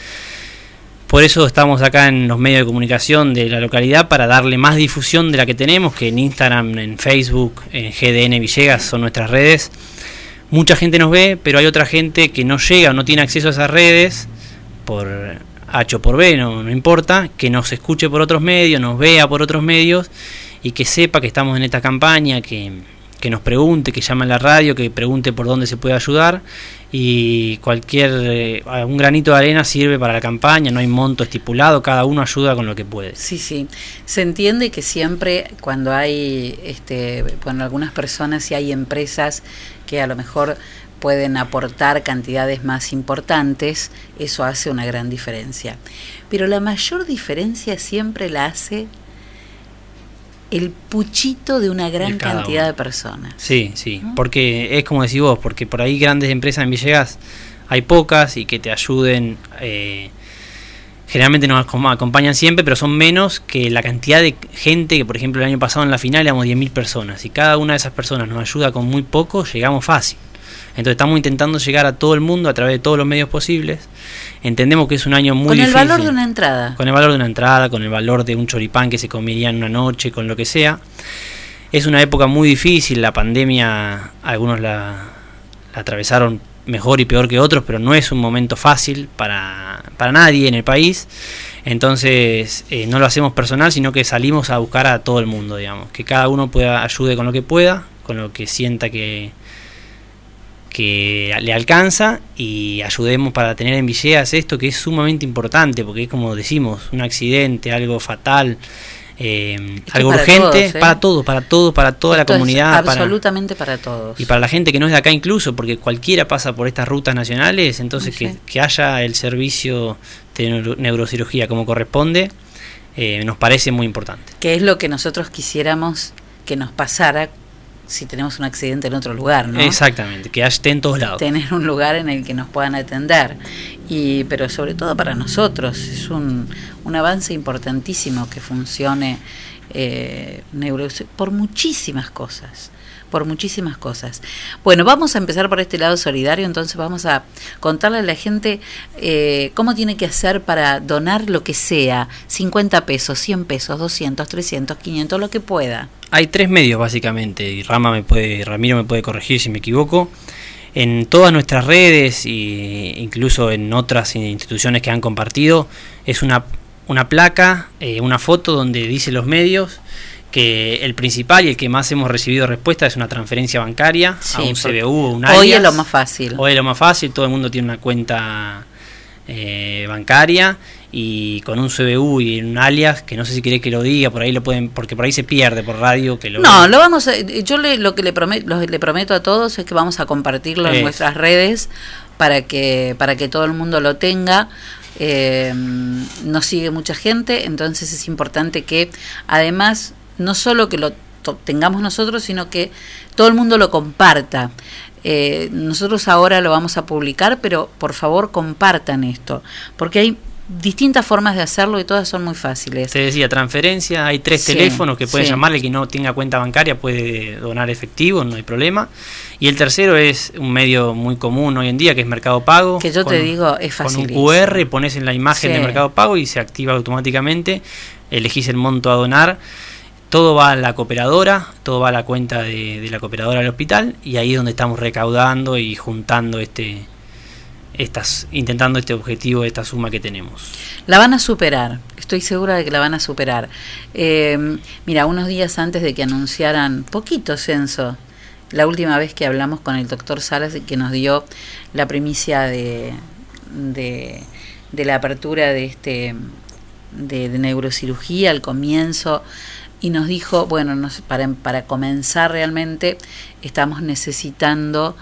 Por eso estamos acá en los medios de comunicación de la localidad para darle más difusión de la que tenemos, que en Instagram, en Facebook, en GDN Villegas son nuestras redes. Mucha gente nos ve, pero hay otra gente que no llega o no tiene acceso a esas redes por H por B, no, no importa, que nos escuche por otros medios, nos vea por otros medios y que sepa que estamos en esta campaña, que, que nos pregunte, que llame a la radio, que pregunte por dónde se puede ayudar y cualquier eh, un granito de arena sirve para la campaña, no hay monto estipulado, cada uno ayuda con lo que puede. Sí, sí. Se entiende que siempre cuando hay este bueno, algunas personas y hay empresas que a lo mejor pueden aportar cantidades más importantes, eso hace una gran diferencia. Pero la mayor diferencia siempre la hace el puchito de una gran cantidad uno. de personas. Sí, sí, porque es como decís vos, porque por ahí grandes empresas en Villegas hay pocas y que te ayuden, eh, generalmente nos acom- acompañan siempre, pero son menos que la cantidad de gente que, por ejemplo, el año pasado en la final éramos 10.000 personas y cada una de esas personas nos ayuda con muy poco, llegamos fácil. Entonces estamos intentando llegar a todo el mundo a través de todos los medios posibles. Entendemos que es un año muy Con el difícil. valor de una entrada. Con el valor de una entrada, con el valor de un choripán que se comería en una noche, con lo que sea. Es una época muy difícil, la pandemia, algunos la, la atravesaron mejor y peor que otros, pero no es un momento fácil para, para nadie en el país. Entonces eh, no lo hacemos personal, sino que salimos a buscar a todo el mundo, digamos. Que cada uno pueda ayude con lo que pueda, con lo que sienta que, que le alcanza y ayudemos para tener en Villegas esto que es sumamente importante, porque es como decimos, un accidente, algo fatal, eh, algo para urgente, todos, ¿eh? para todo, para todo, para toda Esto la comunidad. para- absolutamente para, todos. y para la gente que no es de acá incluso, porque cualquiera pasa por estas rutas nacionales, entonces Sí. que, que haya el servicio de neuro- neurocirugía como corresponde, eh, nos parece muy importante. Que es lo que nosotros quisiéramos que nos pasara si tenemos un accidente en otro lugar, ¿no? Exactamente, que esté en todos lados. tener un lugar en el que nos puedan atender. Y, pero sobre todo para nosotros, es un, un avance importantísimo que funcione eh, neuro- por muchísimas cosas por muchísimas cosas. Bueno, vamos a empezar por este lado solidario, entonces vamos a contarle a la gente eh, cómo tiene que hacer para donar lo que sea, 50 pesos, 100 pesos, 200, 300, 500, lo que pueda. Hay tres medios básicamente, y Rama me puede, Ramiro me puede corregir si me equivoco. En todas nuestras redes e incluso en otras instituciones que han compartido, es una, una placa, eh, una foto donde dice los medios que el principal y el que más hemos recibido respuesta es una transferencia bancaria a un CBU o un hoy es alias. lo más fácil. Hoy es lo más fácil, todo el mundo tiene una cuenta eh, bancaria y con un CBU y un alias, que no sé si quiere que lo diga, por ahí lo pueden, porque por ahí se pierde por radio que lo No, lo vamos a, yo le, lo que le prometo, le prometo a todos es que vamos a compartirlo en nuestras redes para que para que todo el mundo lo tenga. Eh, nos sigue mucha gente, entonces es importante que además no solo que lo tengamos nosotros, sino que todo el mundo lo comparta. Eh, nosotros ahora lo vamos a publicar, pero por favor compartan esto, porque hay distintas formas de hacerlo y todas son muy fáciles. Te decía, transferencia, hay tres Sí, teléfonos que pueden sí. llamarle, que no tenga cuenta bancaria puede donar efectivo, no hay problema. Y el tercero es un medio muy común hoy en día, que es Mercado Pago. Que yo te digo, es Con un. QR, pones en la imagen Sí. de Mercado Pago y se activa automáticamente, elegís el monto a donar. Todo va a la cooperadora, todo va a la cuenta de, la cooperadora del hospital y ahí es donde estamos recaudando y juntando este, estas, intentando este objetivo, esta suma que tenemos. La van a superar, estoy segura de que la van a superar. Eh, mira, unos días antes de que anunciaran, poquito censo, la última vez que hablamos con el doctor Salas que nos dio la primicia de, de, de la apertura de este de neurocirugía al comienzo y nos dijo, bueno, para, para comenzar realmente estamos necesitando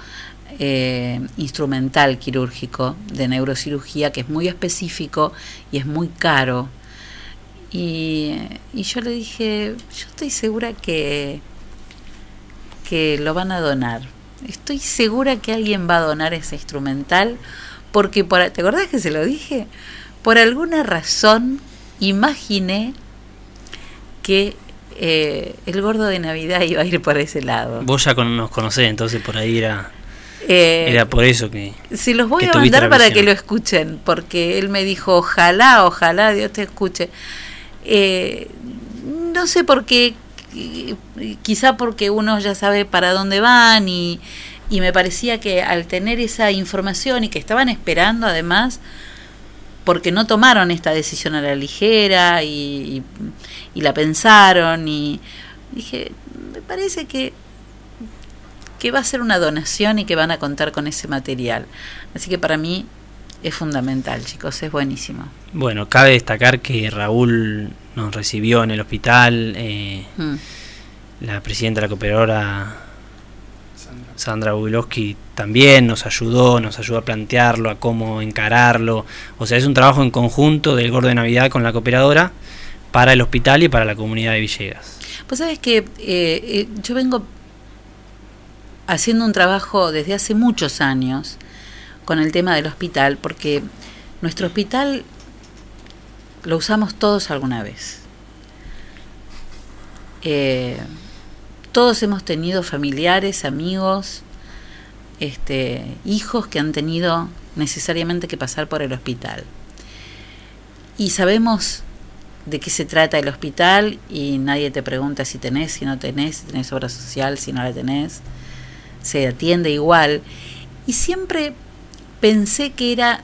eh, instrumental quirúrgico de neurocirugía que es muy específico y es muy caro. Y, y yo le dije, yo estoy segura que, que lo van a donar. Estoy segura que alguien va a donar ese instrumental porque, por, ¿te acordás que se lo dije? Por alguna razón imaginé que eh, el gordo de Navidad iba a ir por ese lado. Vos ya con- nos conocés, entonces por ahí era, Eh, era por eso que... Se los voy a mandar para que lo escuchen, porque él me dijo, ojalá, ojalá Dios te escuche. Eh, no sé por qué, qui- quizá porque uno ya sabe para dónde van y, y me parecía que al tener esa información y que estaban esperando además, porque no tomaron esta decisión a la ligera y, y- y la pensaron y dije, me parece que que va a ser una donación y que van a contar con ese material. Así que para mí es fundamental, chicos, es buenísimo. Bueno, cabe destacar que Raúl nos recibió en el hospital, eh, Mm. la presidenta de la cooperadora Sandra Buglowski también nos ayudó, nos ayudó a plantearlo, a cómo encararlo. O sea, es un trabajo en conjunto del Gordo de Navidad con la cooperadora para el hospital y para la comunidad de Villegas. Pues sabes que eh, eh, yo vengo haciendo un trabajo desde hace muchos años con el tema del hospital, porque nuestro hospital lo usamos todos alguna vez. Eh, todos hemos tenido familiares, amigos, este, hijos que han tenido necesariamente que pasar por el hospital. Y sabemos de qué se trata el hospital y nadie te pregunta si tenés, si no tenés, si tenés obra social, si no la tenés. Se atiende igual. Y siempre pensé que era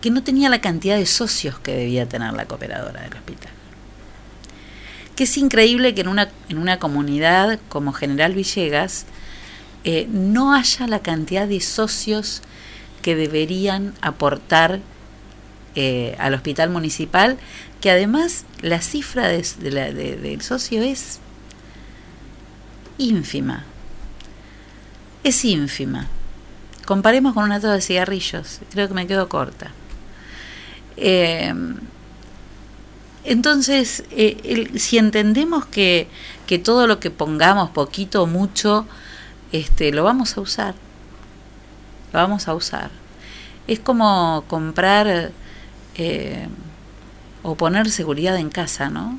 que no tenía la cantidad de socios que debía tener la cooperadora del hospital. Que es increíble que en una, en una comunidad como General Villegas eh, no haya la cantidad de socios que deberían aportar eh, al hospital municipal, que además la cifra de, del socio es ínfima. Es ínfima. Comparemos con una toda de cigarrillos. Creo que me quedo corta. Eh, entonces, eh, el, si entendemos que, que, todo lo que pongamos, poquito o mucho, este, lo vamos a usar. Lo vamos a usar. Es como comprar eh, o poner seguridad en casa, ¿no?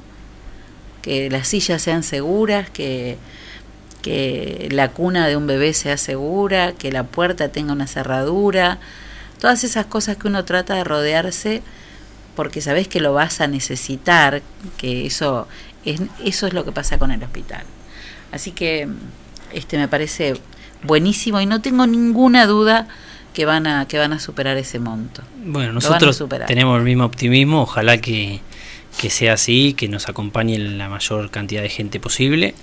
Que las sillas sean seguras, que, que la cuna de un bebé sea segura, que la puerta tenga una cerradura, todas esas cosas que uno trata de rodearse porque sabes que lo vas a necesitar, que eso es, eso es lo que pasa con el hospital. Así que este me parece buenísimo y no tengo ninguna duda que van a que van a superar ese monto. Bueno, nosotros tenemos el mismo optimismo, ojalá que, que sea así, que nos acompañe la mayor cantidad de gente posible.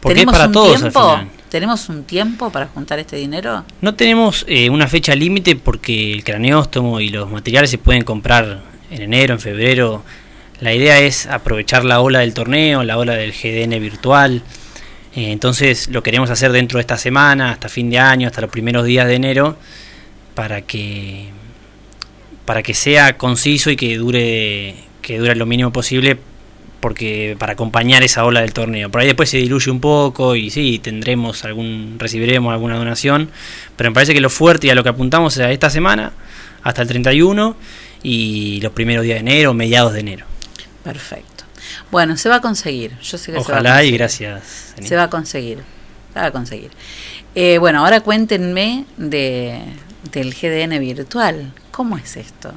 Porque es para todos tiempo? al final. ¿Tenemos un tiempo para juntar este dinero? No tenemos eh, una fecha límite porque el craneóstomo y los materiales se pueden comprar en enero, en febrero. La idea es aprovechar la ola del torneo, la ola del GDN virtual. Eh, entonces lo queremos hacer dentro de esta semana, hasta fin de año, hasta los primeros días de enero, para que para que sea conciso y que dure que dure lo mínimo posible porque para acompañar esa ola del torneo. Por ahí después se diluye un poco y sí, tendremos algún recibiremos alguna donación, pero me parece que lo fuerte y a lo que apuntamos es a esta semana hasta el 31 y los primeros días de enero, mediados de enero. Perfecto. Bueno, se va a conseguir. Yo sé que Ojalá se va a conseguir. y gracias. Se va a conseguir. Se va a conseguir. Eh, bueno, ahora cuéntenme de, del GDN virtual. ¿Cómo es esto?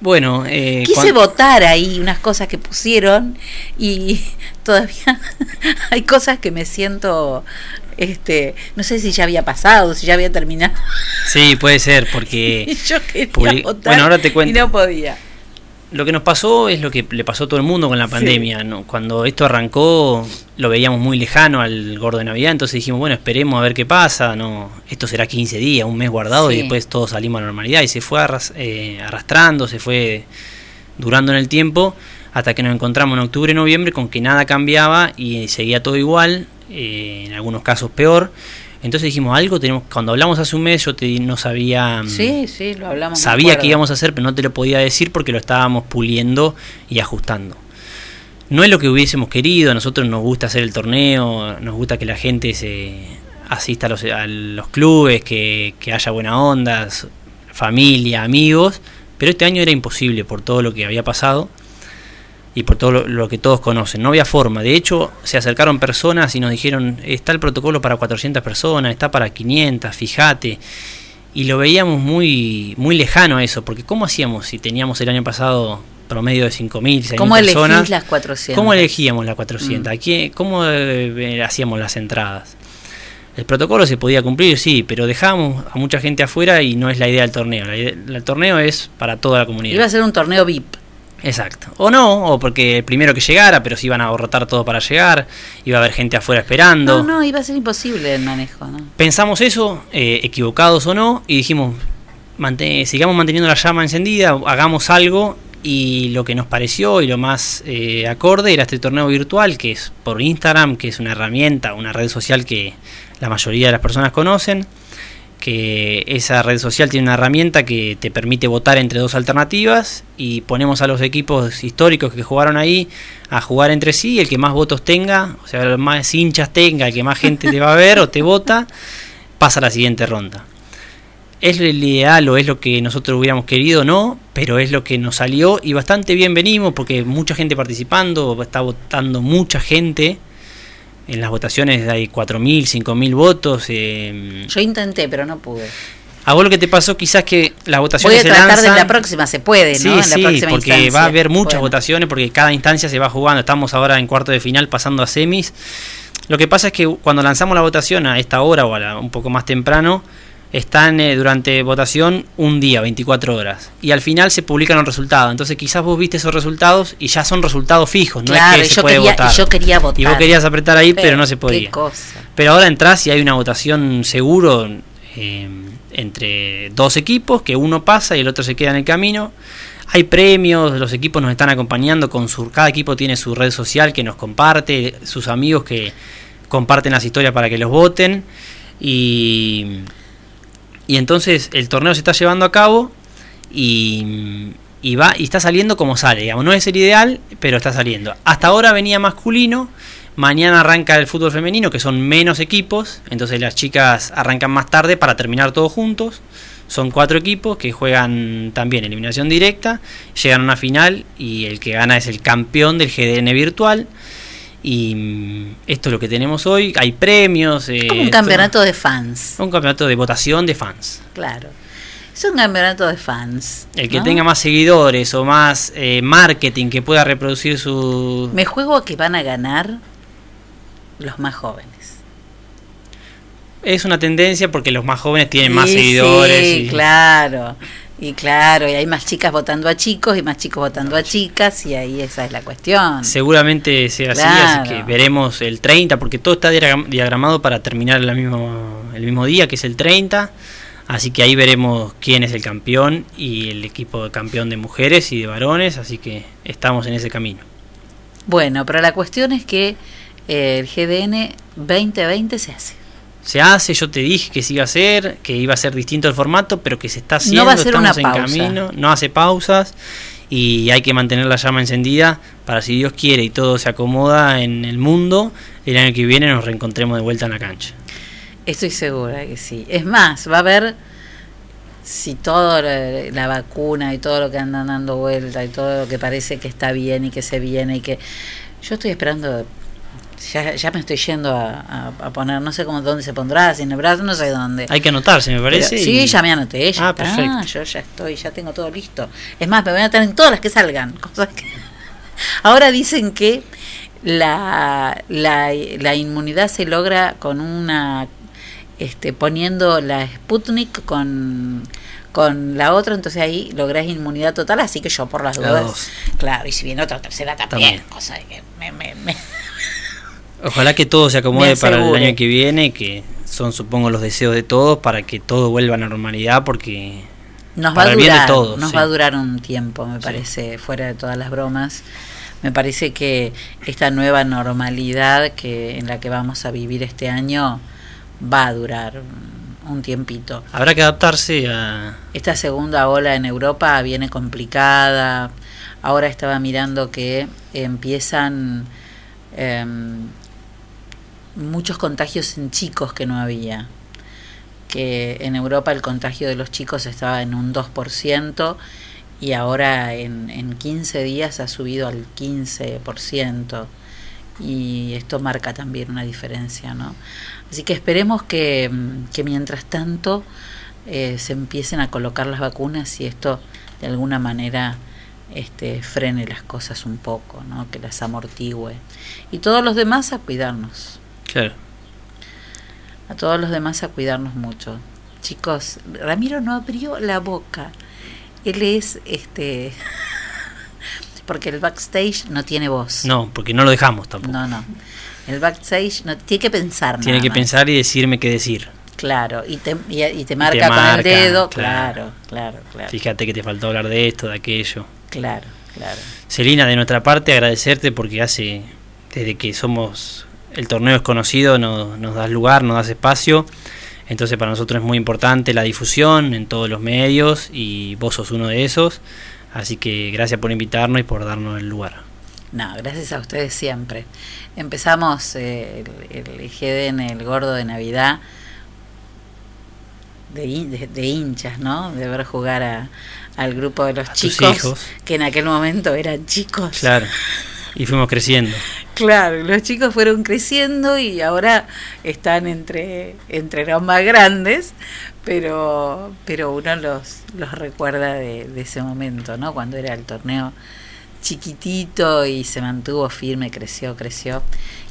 Bueno, eh, quise votar ahí unas cosas que pusieron y todavía hay cosas que me siento este, no sé si ya había pasado, si ya había terminado. Sí, puede ser, porque. yo quería public... votar bueno, ahora te cuento. y no podía. Lo que nos pasó es lo que le pasó a todo el mundo con la pandemia. Sí. ¿no? Cuando esto arrancó, lo veíamos muy lejano al gordo de Navidad, entonces dijimos, bueno, esperemos a ver qué pasa. no Esto será 15 días, un mes guardado sí. y después todos salimos a la normalidad. Y se fue arras eh, arrastrando, se fue durando en el tiempo, hasta que nos encontramos en octubre, noviembre, con que nada cambiaba y seguía todo igual, eh, en algunos casos peor. Entonces dijimos, algo tenemos. Cuando hablamos hace un mes, yo te, no sabía. Sí, sí, lo hablamos. Sabía que íbamos a hacer, pero no te lo podía decir porque lo estábamos puliendo y ajustando. No es lo que hubiésemos querido, a nosotros nos gusta hacer el torneo, nos gusta que la gente se asista a los, a los clubes, que, que haya buena onda, familia, amigos, pero este año era imposible por todo lo que había pasado y por todo lo, lo, que todos conocen. No había forma. De hecho, se acercaron personas y nos dijeron, está el protocolo para 400 personas, está para 500, fíjate. Y lo veíamos muy, muy lejano a eso, porque ¿cómo hacíamos si teníamos el año pasado promedio de 5.000, 6.000 ¿Cómo personas? elegís las 400? ¿Cómo elegíamos las 400? Mm. ¿Cómo eh, hacíamos las entradas? El protocolo se podía cumplir, sí, pero dejábamos a mucha gente afuera y no es la idea del torneo. La idea, el torneo es para toda la comunidad. Iba a ser un torneo VIP. Exacto. O no, o porque el primero que llegara, pero si iban a rotar todo para llegar, iba a haber gente afuera esperando. No, no, iba a ser imposible el manejo, ¿no? Pensamos eso, eh, equivocados o no, y dijimos, sigamos manteniendo la llama encendida, hagamos algo, y lo que nos pareció y lo más eh, acorde era este torneo virtual, que es por Instagram, que es una herramienta, una red social que la mayoría de las personas conocen, que esa red social tiene una herramienta que te permite votar entre dos alternativas y ponemos a los equipos históricos que jugaron ahí a jugar entre sí, el que más votos tenga, o sea, el más hinchas tenga, el que más gente te va a ver o te vota, pasa a la siguiente ronda. ¿Es el ideal o es lo que nosotros hubiéramos querido? No, pero es lo que nos salió y bastante bien venimos porque mucha gente participando, está votando mucha gente. En las votaciones hay 4.000, 5.000 votos. eh, Yo intenté, pero no pude. a vos lo que te pasó quizás que las Voy votaciones a se tratar de la próxima, se puede, ¿no? Sí, en la sí, próxima porque instancia. va a haber muchas Bueno. votaciones porque cada instancia se va jugando. Estamos ahora en cuarto de final pasando a semis. Lo que pasa es que cuando lanzamos la votación a esta hora o a la- un poco más temprano, están eh, durante votación un día, 24 horas. Y al final se publican los resultados. Entonces quizás vos viste esos resultados y ya son resultados fijos. No Claro, es y que se yo puede quería- y votar. yo quería votar. Y vos querías apretar ahí, pero, Pero, no se qué podía. cosa. Pero ahora entras y hay una votación seguro eh, entre dos equipos, que uno pasa y el otro se queda en el camino. Hay premios, los equipos nos están acompañando con su cada equipo tiene su red social que nos comparte, sus amigos que comparten las historias para que los voten y y entonces el torneo se está llevando a cabo y, y va y está saliendo como sale, digamos, no es el ideal, pero está saliendo. Hasta ahora venía masculino, mañana arranca el fútbol femenino, que son menos equipos, entonces las chicas arrancan más tarde para terminar todos juntos. Son cuatro equipos que juegan también eliminación directa, llegan a una final y el que gana es el campeón del GDN virtual. Y mm, esto es lo que tenemos hoy. Hay premios. eh, Como un esto- campeonato de fans. un campeonato de votación de fans. Claro. Es un campeonato de fans. El que ¿no? tenga más seguidores o más eh, marketing que pueda reproducir su... Me juego a que van a ganar los más jóvenes. Es una tendencia porque los más jóvenes tienen más seguidores. Sí, y- claro. Y claro, y hay más chicas votando a chicos y más chicos votando a chicas y ahí esa es la cuestión. Seguramente sea así, Claro. así que veremos el 30, porque todo está diagram- diagramado para terminar el mismo, el mismo día, que es el 30. Así que ahí veremos quién es el campeón y el equipo de campeón de mujeres y de varones, así que estamos en ese camino. Bueno, pero la cuestión es que eh, el GDN 2020 se hace. Se hace, yo te dije que se iba a hacer, que iba a ser distinto el formato, pero que se está haciendo, No va a ser estamos una en pausa. camino, no hace pausas y hay que mantener la llama encendida para si Dios quiere y todo se acomoda en el mundo, el año que viene nos reencontremos de vuelta en la cancha. Estoy segura que sí. Es más, va a haber, si todo la, la vacuna y todo lo que andan dando vuelta y todo lo que parece que está bien y que se viene y que... Yo estoy esperando, ya, ya me estoy yendo a, a- a poner, no sé cómo dónde se pondrá, si en el brazo, no sé dónde. Hay que anotarse, me parece. Pero- y- sí, ya me anoté, ya Ah, está, perfecto. yo ya estoy, ya tengo todo listo. Es más, me voy a anotar en todas las que salgan. cosas que- Ahora dicen que la, la, la inmunidad se logra con una, este, poniendo la Sputnik con con la otra, entonces ahí lográs inmunidad total, así que yo por las La dudas, claro, y si viene otra tercera también, También. cosa de que me, me- me- Ojalá que todo se acomode para el año que viene, que son supongo los deseos de todos para que todo vuelva a la normalidad porque Nos va a el bien de durar, todos, nos sí. va a durar un tiempo, me parece, fuera de todas las bromas. Me parece que esta nueva normalidad que en la que vamos a vivir este año va a durar un- tiempito. habrá que adaptarse a Esta segunda ola en Europa viene complicada. Ahora estaba mirando que empiezan em, muchos contagios en chicos que no había. Que en Europa el contagio de los chicos estaba en un 2% y ahora en, en 15 días ha subido al 15%. Y esto marca también una diferencia, ¿no? Así que esperemos que, que mientras tanto eh, se empiecen a colocar las vacunas y esto de alguna manera este, frene las cosas un poco, ¿no? que las amortigüe. Y todos los demás a cuidarnos, claro. a todos los demás a cuidarnos mucho. Chicos, Ramiro no abrió la boca. Él es, este, porque el backstage no tiene voz. No, porque no lo dejamos tampoco. No, no. El backstage no tiene que pensar Tiene nada que más. pensar y decirme qué decir. Claro, y te, y, y te marca con el dedo. claro. Claro, claro, claro. Fíjate que te faltó hablar de esto, de aquello. Claro, claro. Celina, de nuestra parte, agradecerte porque hace, desde que somos, el torneo es conocido, nos, nos das lugar, nos das espacio. Entonces para nosotros es muy importante la difusión en todos los medios y vos sos uno de esos. Así que gracias por invitarnos y por darnos el lugar. No, gracias a ustedes siempre. Empezamos eh, el, en el gordo de Navidad de, hin- de- de hinchas, ¿no? De ver jugar a, al grupo de los chicos, que en aquel momento eran chicos. Claro. Y fuimos creciendo. Claro, los chicos fueron creciendo y ahora están entre, entre los más grandes, pero, pero uno los, los recuerda de, de ese momento, ¿no? Cuando era el torneo chiquitito y se mantuvo firme, creció, creció.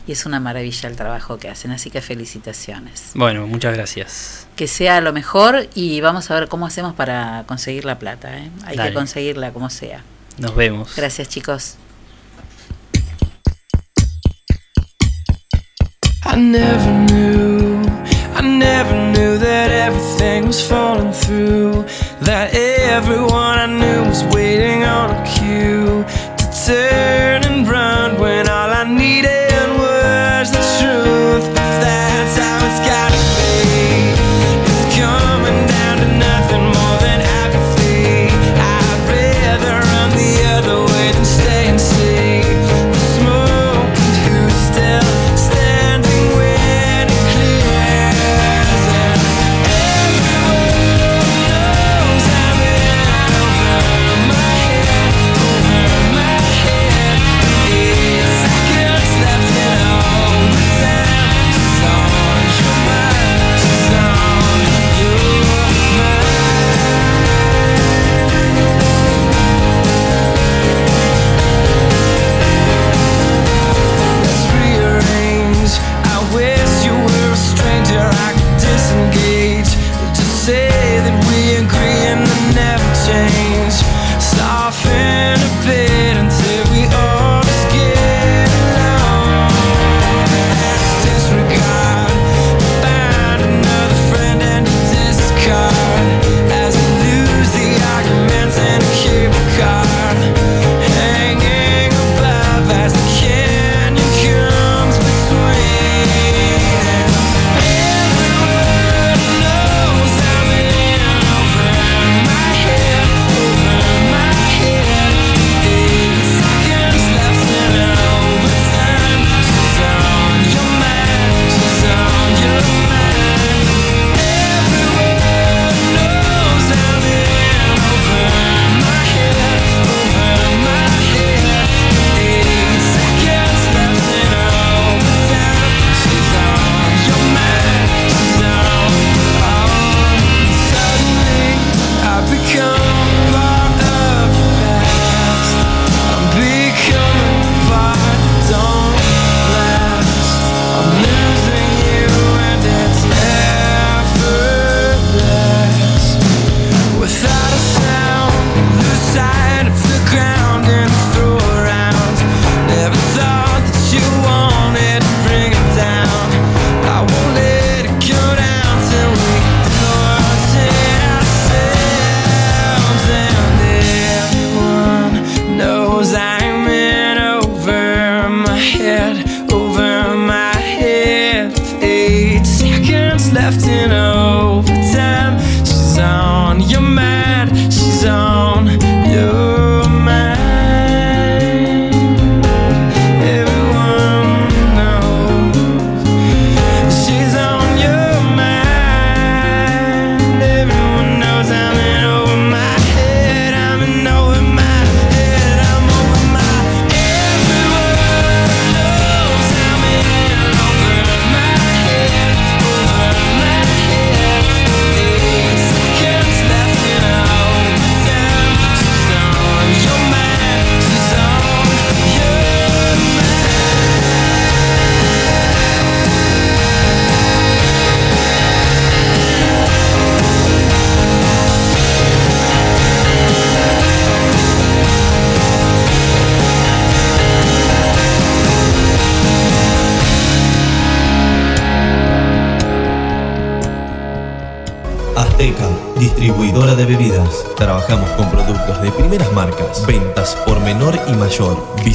Y es una maravilla el trabajo que hacen, así que felicitaciones. Bueno, muchas gracias. Que sea lo mejor y vamos a ver cómo hacemos para conseguir la plata. ¿eh? Hay Dale. que conseguirla como sea. Nos vemos. Gracias chicos. I never knew, I never knew that everything was falling through. That everyone I knew was waiting on a cue to turn and run when all I needed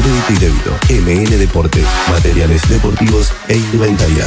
crédito y débito. MN Deporte, materiales deportivos e indumentaria.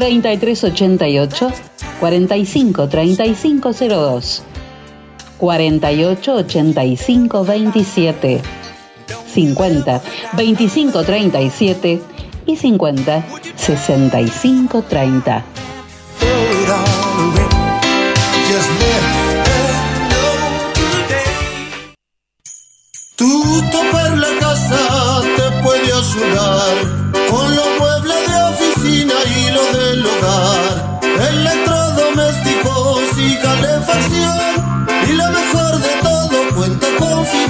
3388 45 3502 48 85 27 50 25 37 y 50 65 30.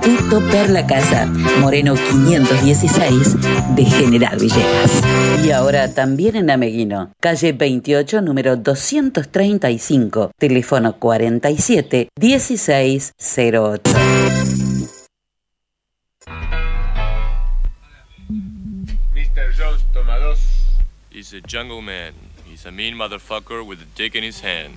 Instituto Perla Casa, Moreno 516 de General Villegas. Y ahora también en Ameguino, calle 28, número 235, teléfono 47 1608. Mr. Jones Tomados is a jungle man. He's a mean motherfucker with a dick in his hand.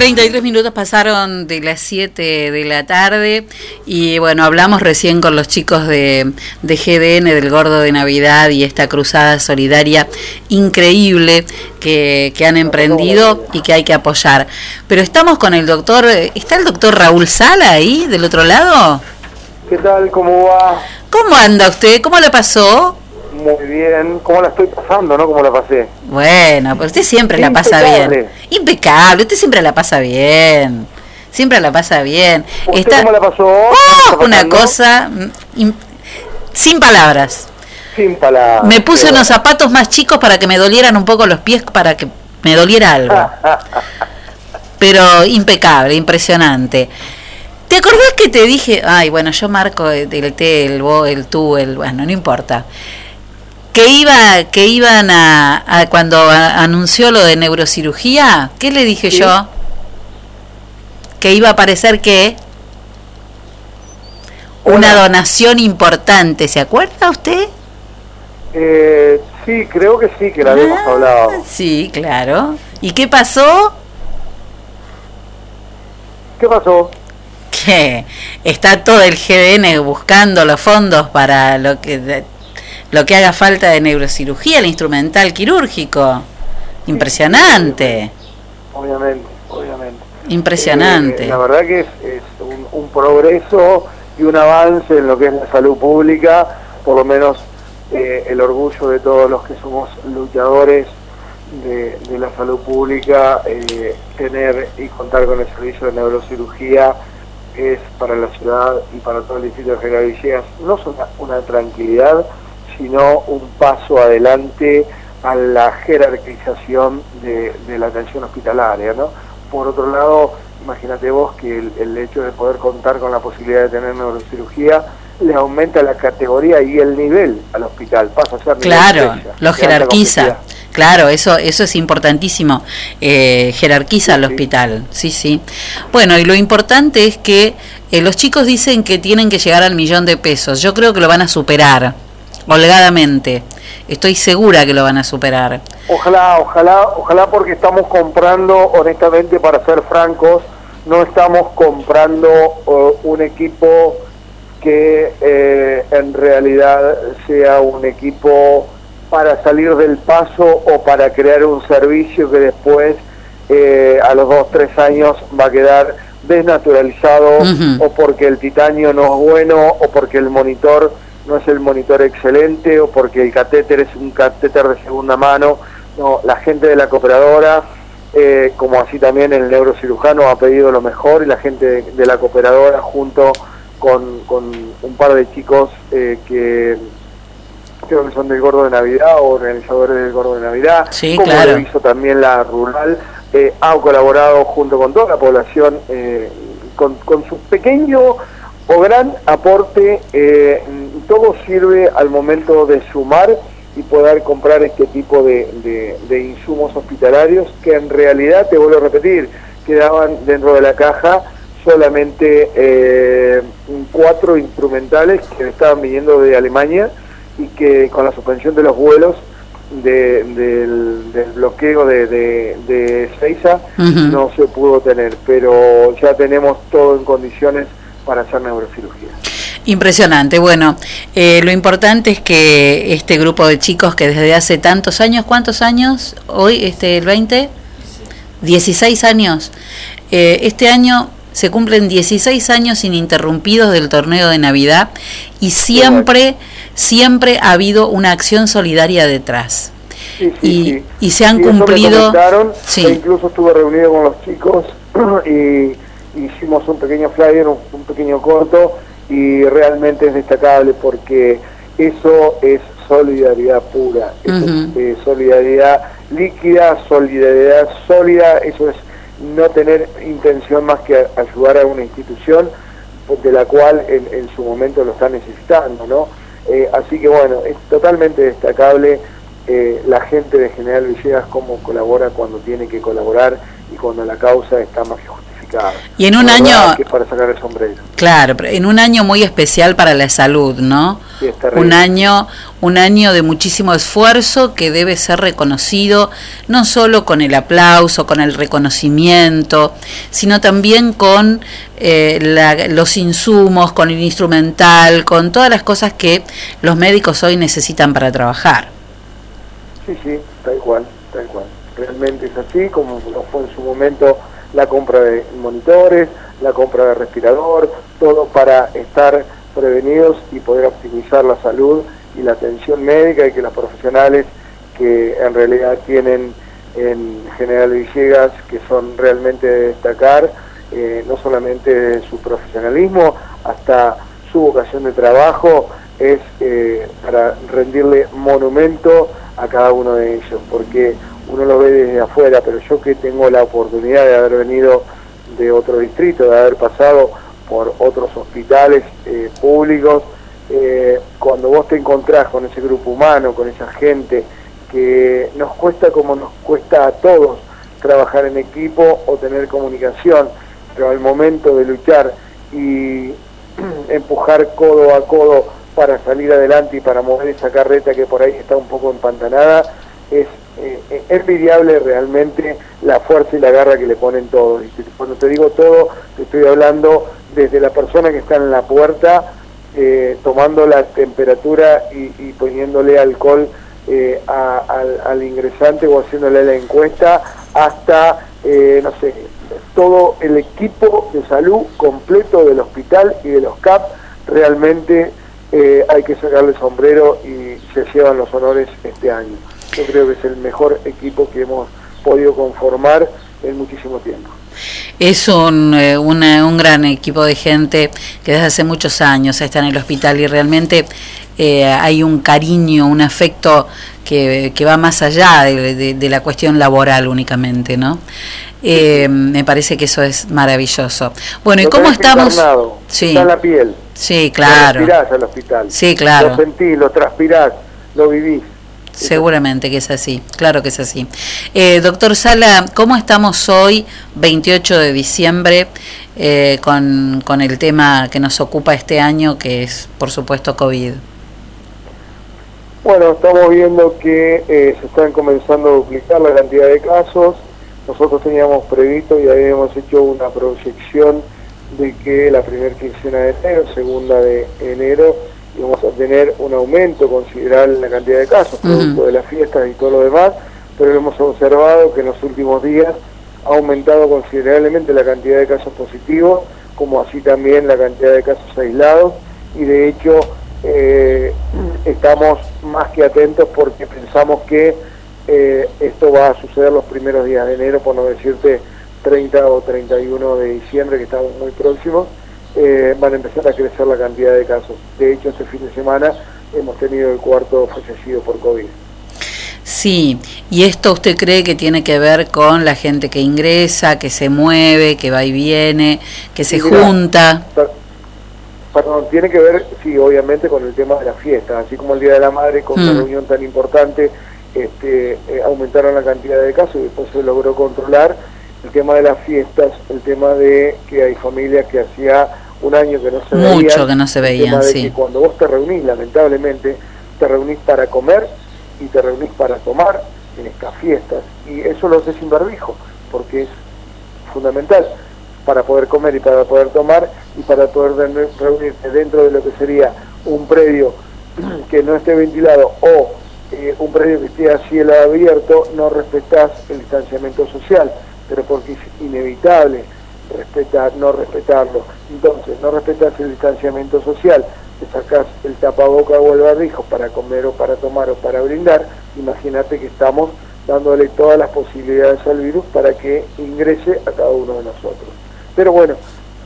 33 minutos pasaron de las 7 de la tarde y bueno, hablamos recién con los chicos de, de GDN, del Gordo de Navidad y esta cruzada solidaria increíble que, que han emprendido y que hay que apoyar. Pero estamos con el doctor, ¿está el doctor Raúl Sala ahí del otro lado? ¿Qué tal? ¿Cómo va? ¿Cómo anda usted? ¿Cómo le pasó? Muy bien. ¿Cómo la estoy pasando, no? ¿Cómo la pasé? Bueno, pero usted siempre la pasa bien. Impecable, usted siempre la pasa bien. Siempre la pasa bien. ¿Usted cómo la pasó? ¡Oh! ¿Cómo está una cosa mm, sin palabras. Sin palabras. Me puse unos zapatos más chicos para que me dolieran un poco los pies, para que me doliera algo. Pero impecable, impresionante. ¿Te acordás que te dije, ay, bueno, yo marco el el té, el vos, el tú, el, bueno, no importa. Que iba, que iban a, a- cuando a- anunció lo de neurocirugía, ¿qué le dije Sí. yo? Que iba a aparecer que una donación importante, ¿se acuerda usted? Eh, sí, creo que sí, que la habíamos Ah. hablado. Sí, claro. ¿Y qué pasó? ¿Qué pasó? Que está todo el GDN buscando los fondos para lo que lo que haga falta de neurocirugía, el instrumental quirúrgico. Impresionante, Obviamente, obviamente. impresionante. Eh, la verdad que es, es un, un progreso y un avance en lo que es la salud pública, por lo menos eh, el orgullo de todos los que somos luchadores de, de la salud pública, eh, tener y contar con el servicio de neurocirugía es para la ciudad y para todo el distrito de General Villegas no solo una, una tranquilidad, sino un paso adelante a la jerarquización de, de la atención hospitalaria. ¿no? Por otro lado, imagínate vos que el, el hecho de poder contar con la posibilidad de tener neurocirugía le aumenta la categoría y el nivel al hospital, pasa a ser nivel Claro, estrella, lo jerarquiza. Claro, eso eso es importantísimo. Eh, jerarquiza el hospital, sí, sí. Bueno, y lo importante es que Eh, los chicos dicen que tienen que llegar al millón de pesos. Yo creo que lo van a superar, holgadamente. Estoy segura que lo van a superar. Ojalá, ojalá, ojalá porque estamos comprando, honestamente, para ser francos, no estamos comprando eh, un equipo que eh, en realidad sea un equipo para salir del paso o para crear un servicio que después eh, a los dos, tres años va a quedar desnaturalizado o porque el titanio no es bueno o porque el monitor no es el monitor excelente o porque el catéter es un catéter de segunda mano. No, la gente de la cooperadora, eh, como así también el neurocirujano ha pedido lo mejor y la gente de, de la cooperadora junto con, con un par de chicos eh, que creo que son del Gordo de Navidad o organizadores del Gordo de Navidad, Sí, como claro. lo hizo también la rural, eh, ha colaborado junto con toda la población con, con su pequeño o gran aporte, eh, todo sirve al momento de sumar y poder comprar este tipo de, de- de insumos hospitalarios que en realidad, te vuelvo a repetir, quedaban dentro de la caja solamente eh, cuatro instrumentales que estaban viniendo de Alemania y que con la suspensión de los vuelos de- del, del bloqueo de, de, de Seiza no se pudo tener, pero ya tenemos todo en condiciones para hacer neurocirugía. Impresionante. Bueno, eh, lo importante es que este grupo de chicos que desde hace tantos años, ¿cuántos años? Hoy, este, el 20, 16 años. Eh, este año se cumplen 16 años ininterrumpidos del torneo de Navidad y siempre, siempre ha habido una acción solidaria detrás. Sí, sí, y, sí. y se han eso me cumplido. comentaron, Sí. e incluso estuve reunido con los chicos y hicimos un pequeño flyer, un, un pequeño corto y realmente es destacable porque eso es solidaridad pura, eso es, eh, solidaridad líquida, solidaridad sólida, eso es no tener intención más que ayudar a una institución de la cual en, en su momento lo está necesitando, ¿no? Eh, así que bueno, es totalmente destacable eh, la gente de General Villegas cómo colabora cuando tiene que colaborar y cuando la causa está más que justificada. Y en un La año- que para sacar el sombrero. Claro, en un año muy especial para la salud, ¿no? Sí, es. Un año, un año de muchísimo esfuerzo que debe ser reconocido no solo con el aplauso, con el reconocimiento, sino también con eh, la- los insumos, con el instrumental, con todas las cosas que los médicos hoy necesitan para trabajar. Sí, sí, tal cual, tal cual. Realmente es así, como lo fue en su momento la compra de monitores, la compra de respirador, todo para estar prevenidos y poder optimizar la salud y la atención médica y que los profesionales que en realidad tienen en General Villegas, que son realmente de destacar, eh, no solamente su profesionalismo, hasta su vocación de trabajo, es eh, para rendirle monumento a cada uno de ellos, porque uno lo ve desde afuera, pero yo que tengo la oportunidad de haber venido de otro distrito, de haber pasado por otros hospitales eh, públicos, eh, cuando vos te encontrás con ese grupo humano, con esa gente, que nos cuesta como nos cuesta a todos trabajar en equipo o tener comunicación, pero al momento de luchar y empujar codo a codo para salir adelante y para mover esa carreta que por ahí está un poco empantanada, es eh, envidiable realmente la fuerza y la garra que le ponen todos. Y cuando te digo todo, te estoy hablando desde la persona que está en la puerta, eh, tomando la temperatura y, poniéndole alcohol eh, al, ingresante o haciéndole la encuesta, hasta, eh, no sé, todo el equipo de salud completo del hospital y de los CAP, realmente eh, hay que sacarle sombrero y se llevan los honores este año. Yo creo que es el mejor equipo que hemos podido conformar en muchísimo tiempo. Es un, eh, una- un gran equipo de gente que desde hace muchos años está en el hospital y realmente eh, hay un cariño, un afecto que, que va más allá de, de- de la cuestión laboral únicamente, ¿no? Eh, me parece que eso es maravilloso. Bueno, ¿y Lo cómo estamos? Sí, Está en la piel. sí, Lo claro. respirás al hospital. Sí, claro. Lo sentís, lo transpirás, lo vivís. Seguramente que es así, claro que es así. Eh, doctor Sala, ¿cómo estamos hoy, 28 de diciembre, eh, con, con el tema que nos ocupa este año, que es, por supuesto, COVID? Bueno, estamos viendo que eh, se están comenzando a duplicar la cantidad de casos. Nosotros teníamos previsto y habíamos hecho una proyección de que la primera quincena de enero, segunda de enero, íbamos a tener un aumento considerable en la cantidad de casos, producto de las fiestas y todo lo demás, pero hemos observado que en los últimos días ha aumentado considerablemente la cantidad de casos positivos, como así también la cantidad de casos aislados, y de hecho eh, estamos más que atentos porque pensamos que eh, esto va a suceder los primeros días de enero, por no decirte 30 o 31 de diciembre, que estamos muy próximos, eh, van a empezar a crecer la cantidad de casos. De hecho, este fin de semana hemos tenido el cuarto fallecido por COVID. Sí, y esto usted cree que tiene que ver con la gente que ingresa, que se mueve, que va y viene, que se junta. Perdón, tiene que ver, sí, obviamente con el tema de la fiesta, así como el Día de la Madre, con una Mm. reunión tan importante, este, eh, aumentaron la cantidad de casos y después se logró controlar el tema de las fiestas, el tema de que hay familias que hacía un año que no se veían. Mucho que no se el veían, tema de sí. que cuando vos te reunís, lamentablemente, te reunís para comer y te reunís para tomar en estas fiestas. Y eso lo haces sin barbijo, porque es fundamental para poder comer y para poder tomar y para poder reunir- reunirte dentro de lo que sería un predio que no esté ventilado o eh, un predio que esté a cielo abierto, no respetás el distanciamiento social, pero porque es inevitable respetar, no respetarlo. Entonces, no respetas el distanciamiento social, te sacás el tapaboca o el barbijo para comer o para tomar o para brindar, imagínate que estamos dándole todas las posibilidades al virus para que ingrese a cada uno de nosotros. Pero bueno,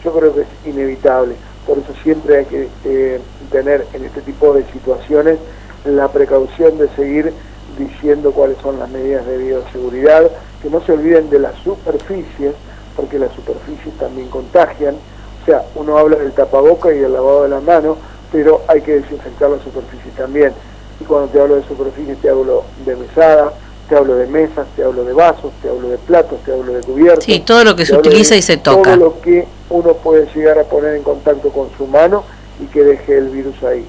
yo creo que es inevitable, por eso siempre hay que eh, tener en este tipo de situaciones la precaución de seguir diciendo cuáles son las medidas de bioseguridad, que no se olviden de las superficies, porque las superficies también contagian, o sea, uno habla del tapaboca y del lavado de las manos, pero hay que desinfectar las superficies también. Y cuando te hablo de superficies te hablo de mesada, te hablo de mesas, te hablo de vasos, te hablo de platos, te hablo de cubiertos. Sí, todo lo que se utiliza y se toca. Todo lo que uno puede llegar a poner en contacto con su mano y que deje el virus ahí.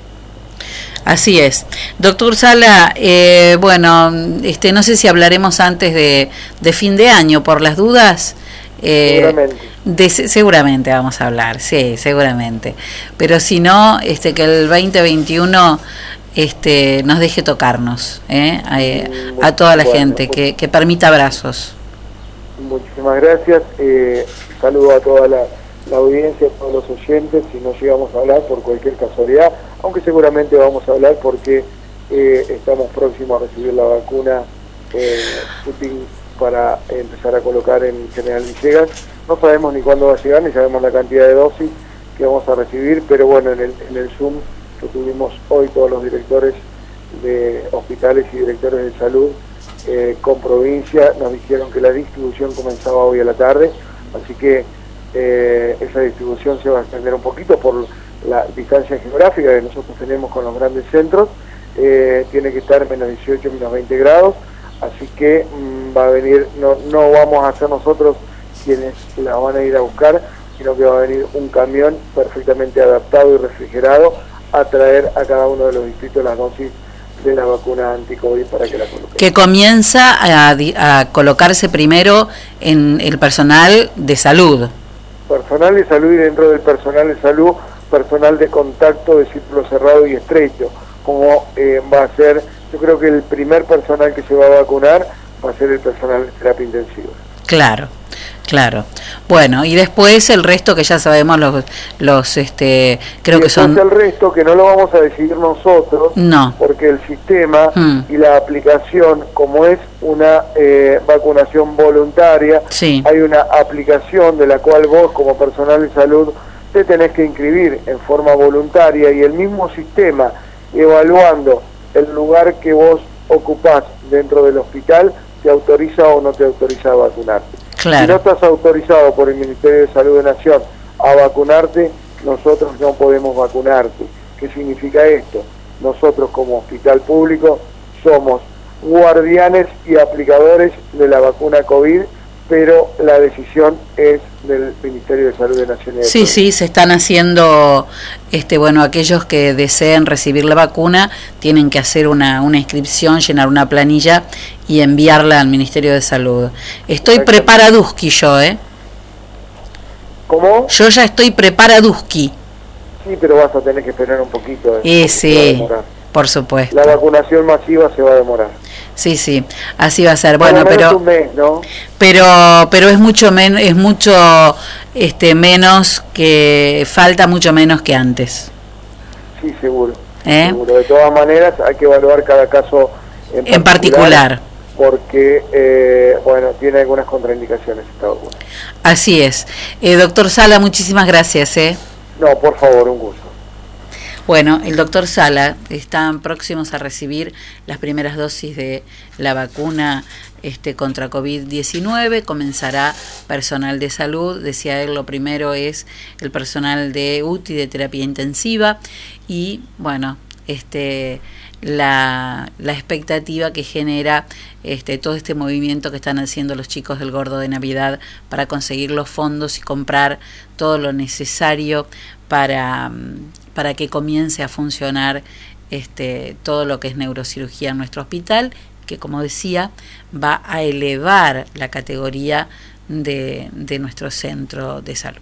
Así es. Doctor Sala, eh, bueno, este, no sé si hablaremos antes de, de fin de año, por las dudas. Eh, Seguramente. de- seguramente vamos a hablar, sí, seguramente. Pero si no, este, que el 2021 este, nos deje tocarnos ¿eh? a, a toda la bueno, gente, que, que permita abrazos. Muchísimas gracias. Eh, saludo a toda la, la audiencia, a todos los oyentes. Si no llegamos a hablar por cualquier casualidad, aunque seguramente vamos a hablar porque eh, estamos próximos a recibir la vacuna eh, Sputnik para empezar a colocar en General Villegas. No sabemos ni cuándo va a llegar, ni sabemos la cantidad de dosis que vamos a recibir, pero bueno, en el, Zoom que tuvimos hoy todos los directores de hospitales y directores de salud eh, con provincia nos dijeron que la distribución comenzaba hoy a la tarde, así que eh, esa distribución se va a extender un poquito por la distancia geográfica que nosotros tenemos con los grandes centros, eh, tiene que estar menos 18, menos 20 grados, así que mm, va a venir, no, no vamos a ser nosotros quienes la van a ir a buscar, sino que va a venir un camión perfectamente adaptado y refrigerado a traer a cada uno de los distritos las dosis de la vacuna anti-COVID para que la coloquen. Que comienza a, a colocarse primero en el personal de salud. Personal de salud y dentro del personal de salud, personal de contacto de círculo cerrado y estrecho, como eh, va a ser, yo creo que el primer personal que se va a vacunar va a ser el personal de terapia intensiva. Claro, claro. Bueno, y después el resto que ya sabemos los, los este, creo y que son... el resto que no lo vamos a decidir nosotros, No. porque el sistema Mm. y la aplicación, como es una eh, vacunación voluntaria, Sí. hay una aplicación de la cual vos como personal de salud te tenés que inscribir en forma voluntaria y el mismo sistema evaluando el lugar que vos ocupás dentro del hospital te autoriza o no te autoriza a vacunarte. Claro. Si no estás autorizado por el Ministerio de Salud de Nación a vacunarte, nosotros no podemos vacunarte. ¿Qué significa esto? Nosotros como hospital público somos guardianes y aplicadores de la vacuna COVID, pero la decisión es del Ministerio de Salud de Naciones Sí, sí, se están haciendo, este, bueno, aquellos que deseen recibir la vacuna tienen que hacer una, una inscripción, llenar una planilla y enviarla al Ministerio de Salud. Estoy preparaduski yo, ¿eh? ¿Cómo? Yo ya estoy preparaduski. Sí, pero vas a tener que esperar un poquito. Va a sí, demorar. por supuesto. La vacunación masiva se va a demorar. Sí, sí, así va a ser. Bueno, pero un mes, ¿no? pero pero es mucho menos es mucho este menos que falta mucho menos que antes. Sí, seguro. ¿Eh? seguro. De todas maneras, hay que evaluar cada caso en, En particular. Porque, eh, bueno, tiene algunas contraindicaciones esta vacuna. Así es. Eh, doctor Sala, muchísimas gracias. ¿eh? No, por favor, un gusto. Bueno, el doctor Sala están próximos a recibir las primeras dosis de la vacuna este, contra COVID-19. Comenzará personal de salud. Decía él, lo primero es el personal de UTI, de terapia intensiva. Y bueno, este la, la expectativa que genera este, todo este movimiento que están haciendo los chicos del Gordo de Navidad para conseguir los fondos y comprar todo lo necesario para, mm, para que comience a funcionar este, todo lo que es neurocirugía en nuestro hospital, que como decía va a elevar la categoría de, de nuestro centro de salud.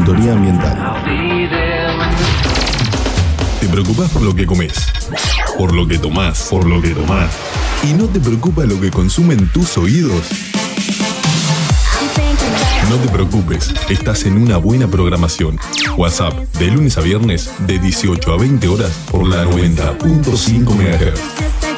Ambiental. Te preocupas por lo que comes, por lo que tomás, por lo que tomás. Y no te preocupa lo que consumen tus oídos. No te preocupes, estás en una buena programación. WhatsApp, de lunes a viernes, de 18 a 20 horas, por la 90.5 MHz.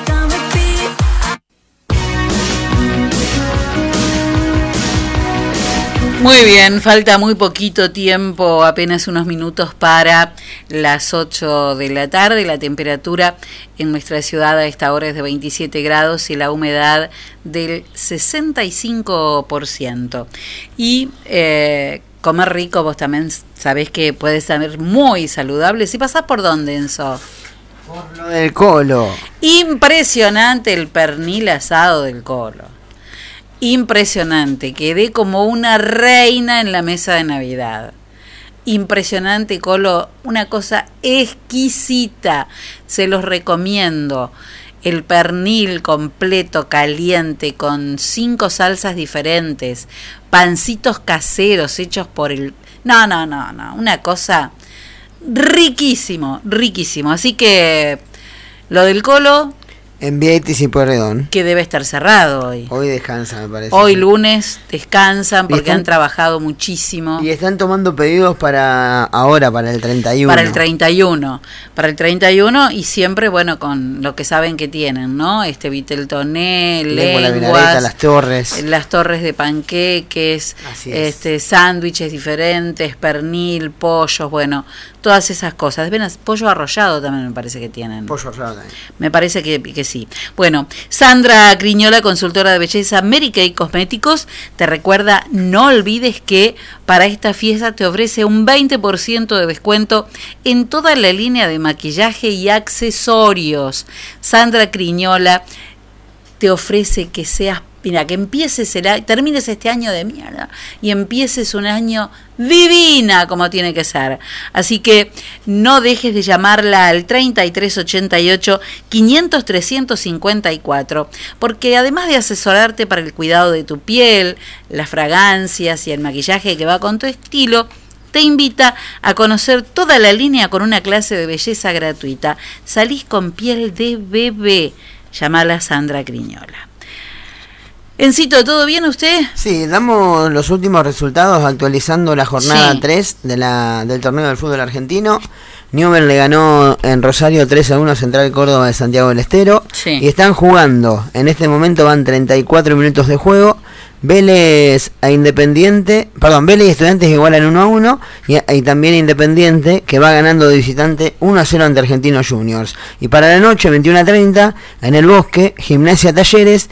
Muy bien, falta muy poquito tiempo, apenas unos minutos para las 8 de la tarde. La temperatura en nuestra ciudad a esta hora es de 27 grados y la humedad del 65%. Y eh, comer rico, vos también sabés que puede ser muy saludable. Si pasás por dónde, Enzo. Por lo del colo. Impresionante el pernil asado del colo impresionante. Quedé como una reina en la mesa de Navidad. Impresionante, Colo. Una cosa exquisita. Se los recomiendo. El pernil completo, caliente, con cinco salsas diferentes. Pancitos caseros hechos por el... No, no, no, no. Una cosa riquísimo, riquísimo. Así que lo del Colo, En Vietis y Pueyrredón. que debe estar cerrado hoy. Hoy descansa, me parece. Hoy lunes descansan porque están- han trabajado muchísimo. Y están tomando pedidos para ahora, para el 31. Para el 31. Para el 31 y siempre, bueno, con lo que saben que tienen, ¿no? Este Viteltoné, Lengua, la lenguas, vinareta, las torres. las torres de panqueques, es. este sándwiches diferentes, pernil, pollos, bueno, todas esas cosas. Ven, pollo arrollado también me parece que tienen. Pollo arrollado también. Me parece que, que sí. Bueno, Sandra Criñola, consultora de belleza Mary Kay Cosméticos, te recuerda, no olvides que para esta fiesta te ofrece un 20% de descuento en toda la línea de maquillaje y accesorios. Sandra Criñola te ofrece que seas mira, que empieces el termines este año de mierda y empieces un año divina como tiene que ser. Así que no dejes de llamarla al 3388 500 354, porque además de asesorarte para el cuidado de tu piel, las fragancias y el maquillaje que va con tu estilo, te invita a conocer toda la línea con una clase de belleza gratuita. Salís con piel de bebé. Llamala Sandra Criñola. Encito, ¿todo bien usted? Sí, damos los últimos resultados actualizando la jornada Sí. 3 de la, del torneo del fútbol argentino. Newell le ganó en Rosario 3 a 1 a Central Córdoba de Santiago del Estero. Sí. Y están jugando, en este momento van 34 minutos de juego. Vélez a Independiente, perdón, Vélez y Estudiantes igualan 1 a 1 y, y también Independiente que va ganando de visitante 1 a 0 ante Argentinos Juniors. Y para la noche, 21 a 30, en el Bosque, Gimnasia Talleres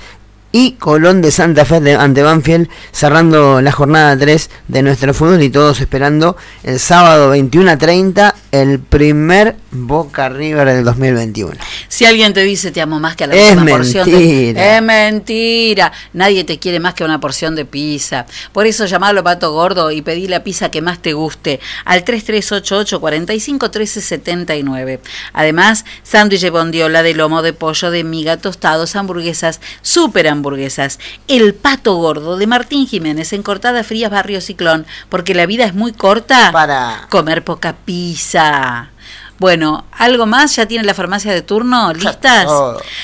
y Colón de Santa Fe de- ante Banfield, cerrando la jornada 3 de nuestro fútbol y todos esperando el sábado 21 a 30 el primer Boca River del 2021. Si alguien te dice te amo más que a la Es última porción de mentira. es mentira. Nadie te quiere más que una porción de pizza. Por eso llamalo pato gordo y pedí la pizza que más te guste al 3388 45 1379. Además, sándwich de bondiola de lomo de pollo de miga tostados, hamburguesas, super hamburguesas. El pato gordo de Martín Jiménez en Cortada Frías Barrio Ciclón, porque la vida es muy corta para comer poca pizza. Bueno, ¿algo más? ¿Ya tiene la farmacia de turno listas?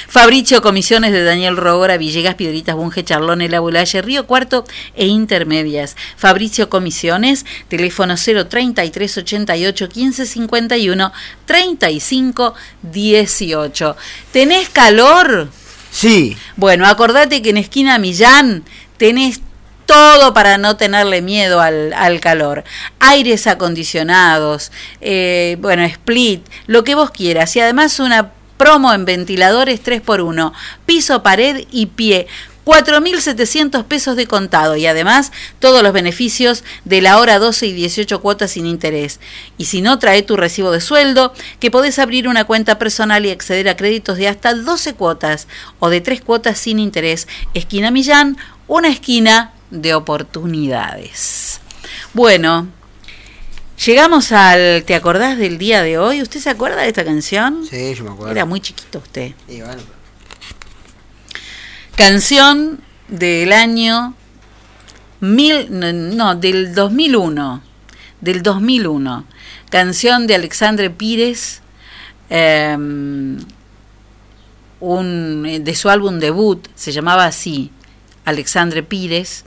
Fabricio Comisiones de Daniel Rogora, Villegas, Piedritas, Bunge, Charlón, El Abulaye, Río Cuarto e Intermedias. Fabricio Comisiones, teléfono 033 88 15 51 35 18. ¿Tenés calor? Sí. Bueno, acordate que en esquina Millán tenés todo para no tenerle miedo al, al calor. Aires acondicionados, eh, bueno, split, lo que vos quieras. Y además una promo en ventiladores 3x1, piso, pared y pie. 4.700 pesos de contado y además todos los beneficios de la hora 12 y 18 cuotas sin interés. Y si no, trae tu recibo de sueldo, que podés abrir una cuenta personal y acceder a créditos de hasta 12 cuotas o de 3 cuotas sin interés. Esquina Millán, una esquina de oportunidades. Bueno, llegamos al... ¿Te acordás del día de hoy? ¿Usted se acuerda de esta canción? Sí, yo me acuerdo. Era muy chiquito usted. Y bueno, Canción del año mil, no, del 2001. Del 2001. Canción de Alexandre Pires, eh, un, de su álbum debut, se llamaba así, Alexandre Pires.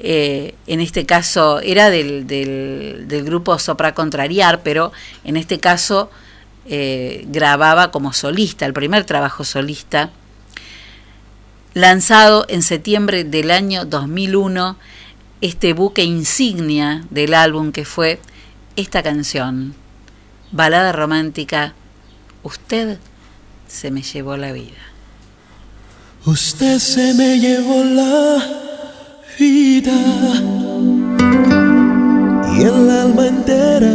Eh, en este caso era del, del, grupo Sopra Contrariar, pero en este caso eh, grababa como solista, el primer trabajo solista lanzado en septiembre del año 2001, este buque insignia del álbum que fue esta canción, balada romántica, Usted se me llevó la vida. Usted se me llevó la vida y el alma entera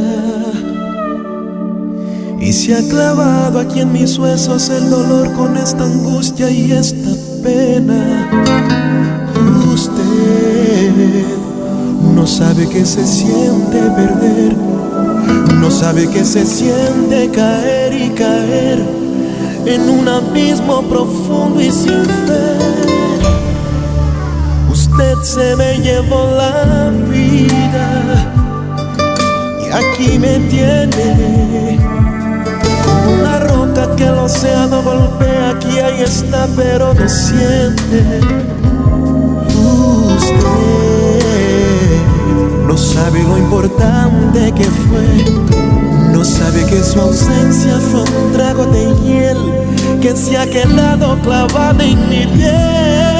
y se ha clavado aquí en mis huesos el dolor con esta angustia y esta pena. Usted no sabe que se siente perder, no sabe que se siente caer y caer en un abismo profundo y sin fe. Usted se me llevó la vida y aquí me tiene. Una roca que el océano golpea, aquí ahí está, pero no siente. Usted no sabe lo importante que fue. No sabe que su ausencia fue un trago de hiel que se ha quedado clavado en mi piel.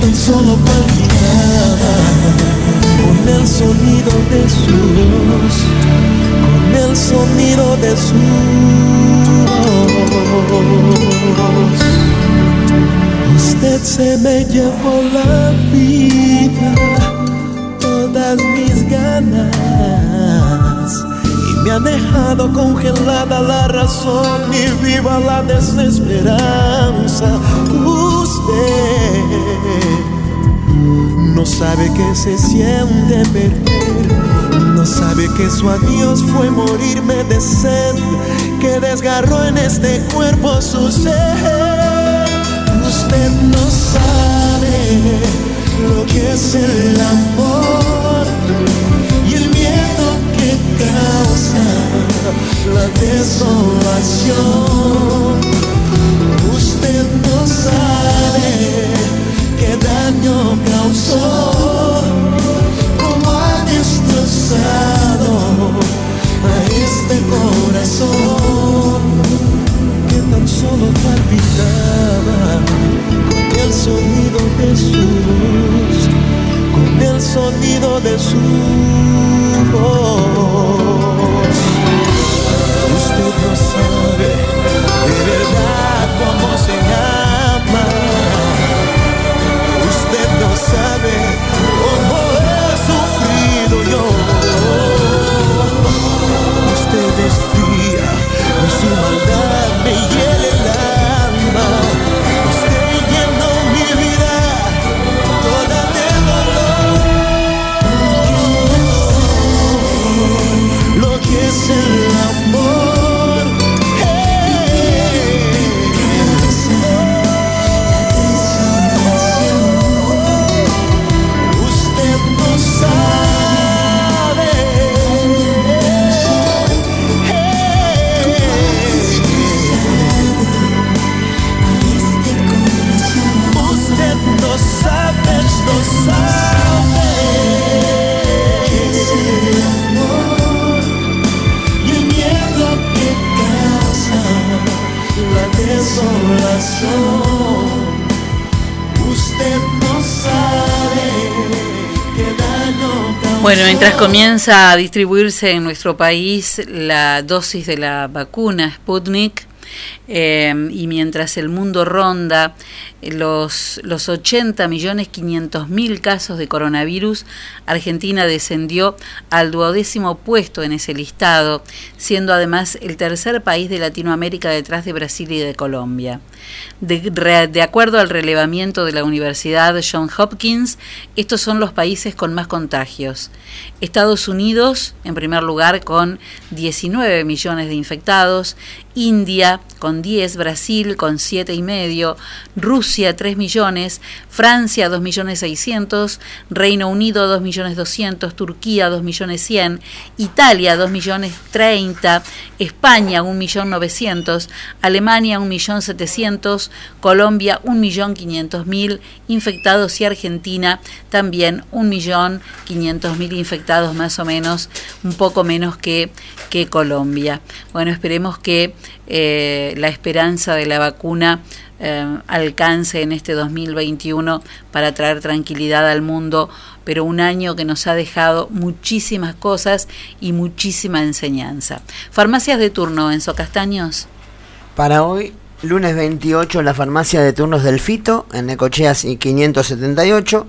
tan solo palpitaba con el sonido de su voz, con el sonido de su voz. Usted se me llevó la vida, todas mis ganas. Y Me ha dejado congelada la razón y viva la desesperanza. Usted no sabe que se siente perder, no sabe que su adiós fue morirme de sed, que desgarró en este cuerpo su ser. Usted no sabe lo que es el amor y el miedo que causa la desolación. Usted no sabe daño causó, cómo ha destrozado a este corazón que tan solo palpitaba con el sonido de sus, con el sonido de su voz. Usted no sabe de verdad mientras comienza a distribuirse en nuestro país la dosis de la vacuna Sputnik, eh, y mientras el mundo ronda los, los 80 millones 500 mil casos de coronavirus, Argentina descendió al duodécimo puesto en ese listado, siendo además el tercer país de Latinoamérica detrás de Brasil y de Colombia. De, de acuerdo al relevamiento de la Universidad John Hopkins, estos son los países con más contagios. Estados Unidos, en primer lugar, con 19 millones de infectados, India con 10, Brasil con 7 y Rusia 3 millones, Francia 2 millones 600, Reino Unido 2 millones 200, Turquía 2 millones 100, Italia 2 millones 30, España 1 millón 900, Alemania 1 millón 700, Colombia 1 millón 500 mil infectados y Argentina también 1 millón 500 mil infectados más o menos, un poco menos que Colombia. Bueno, esperemos que eh, la esperanza de la vacuna eh, alcance en este 2021 para traer tranquilidad al mundo, pero un año que nos ha dejado muchísimas cosas y muchísima enseñanza. Farmacias de turno, Enzo Castaños. Para hoy, lunes 28, la farmacia de turnos del Fito, en Necocheas y 578.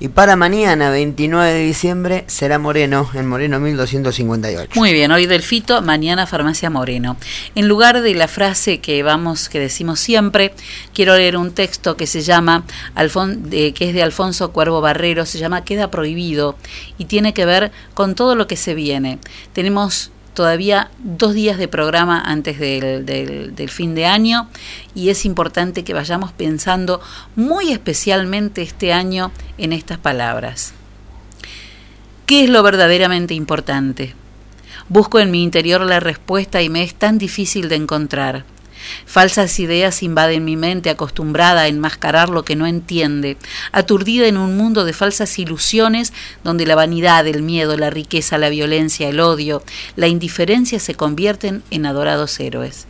Y para mañana, 29 de diciembre, será Moreno, en Moreno 1258. Muy bien, hoy del Fito, mañana Farmacia Moreno. En lugar de la frase que vamos, que decimos siempre, quiero leer un texto que se llama, Alfon- que es de Alfonso Cuervo Barrero, se llama Queda Prohibido y tiene que ver con todo lo que se viene. Tenemos todavía dos días de programa antes del, del- fin de año y es importante que vayamos pensando muy especialmente este año en estas palabras. ¿Qué es lo verdaderamente importante? Busco en mi interior la respuesta y me es tan difícil de encontrar. Falsas ideas invaden mi mente acostumbrada a enmascarar lo que no entiende, aturdida en un mundo de falsas ilusiones donde la vanidad, el miedo, la riqueza, la violencia, el odio, la indiferencia se convierten en adorados héroes.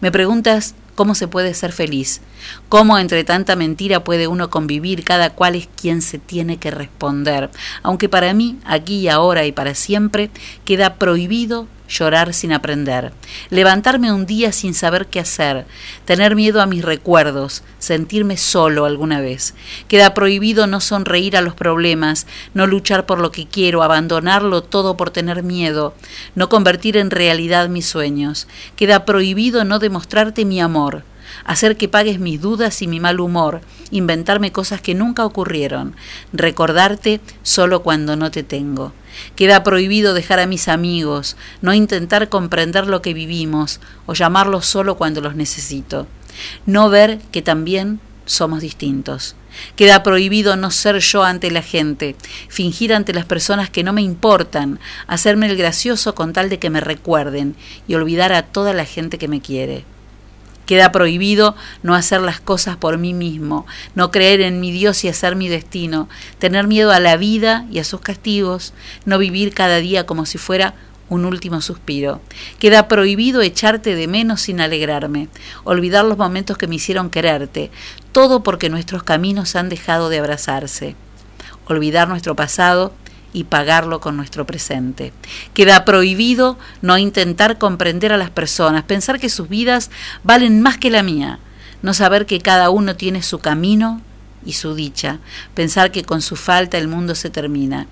Me preguntas cómo se puede ser feliz, cómo entre tanta mentira puede uno convivir, cada cual es quien se tiene que responder, aunque para mí, aquí y ahora y para siempre, queda prohibido llorar sin aprender, levantarme un día sin saber qué hacer, tener miedo a mis recuerdos, sentirme solo alguna vez. Queda prohibido no sonreír a los problemas, no luchar por lo que quiero, abandonarlo todo por tener miedo, no convertir en realidad mis sueños. Queda prohibido no demostrarte mi amor, hacer que pagues mis dudas y mi mal humor, inventarme cosas que nunca ocurrieron, recordarte solo cuando no te tengo. Queda prohibido dejar a mis amigos, no intentar comprender lo que vivimos o llamarlos solo cuando los necesito. No ver que también somos distintos. Queda prohibido no ser yo ante la gente, fingir ante las personas que no me importan, hacerme el gracioso con tal de que me recuerden y olvidar a toda la gente que me quiere. Queda prohibido no hacer las cosas por mí mismo, no creer en mi Dios y hacer mi destino, tener miedo a la vida y a sus castigos, no vivir cada día como si fuera un último suspiro. Queda prohibido echarte de menos sin alegrarme, olvidar los momentos que me hicieron quererte, todo porque nuestros caminos han dejado de abrazarse. Olvidar nuestro pasado y pagarlo con nuestro presente. Queda prohibido no intentar comprender a las personas, pensar que sus vidas valen más que la mía, no saber que cada uno tiene su camino y su dicha, pensar que con su falta el mundo se termina.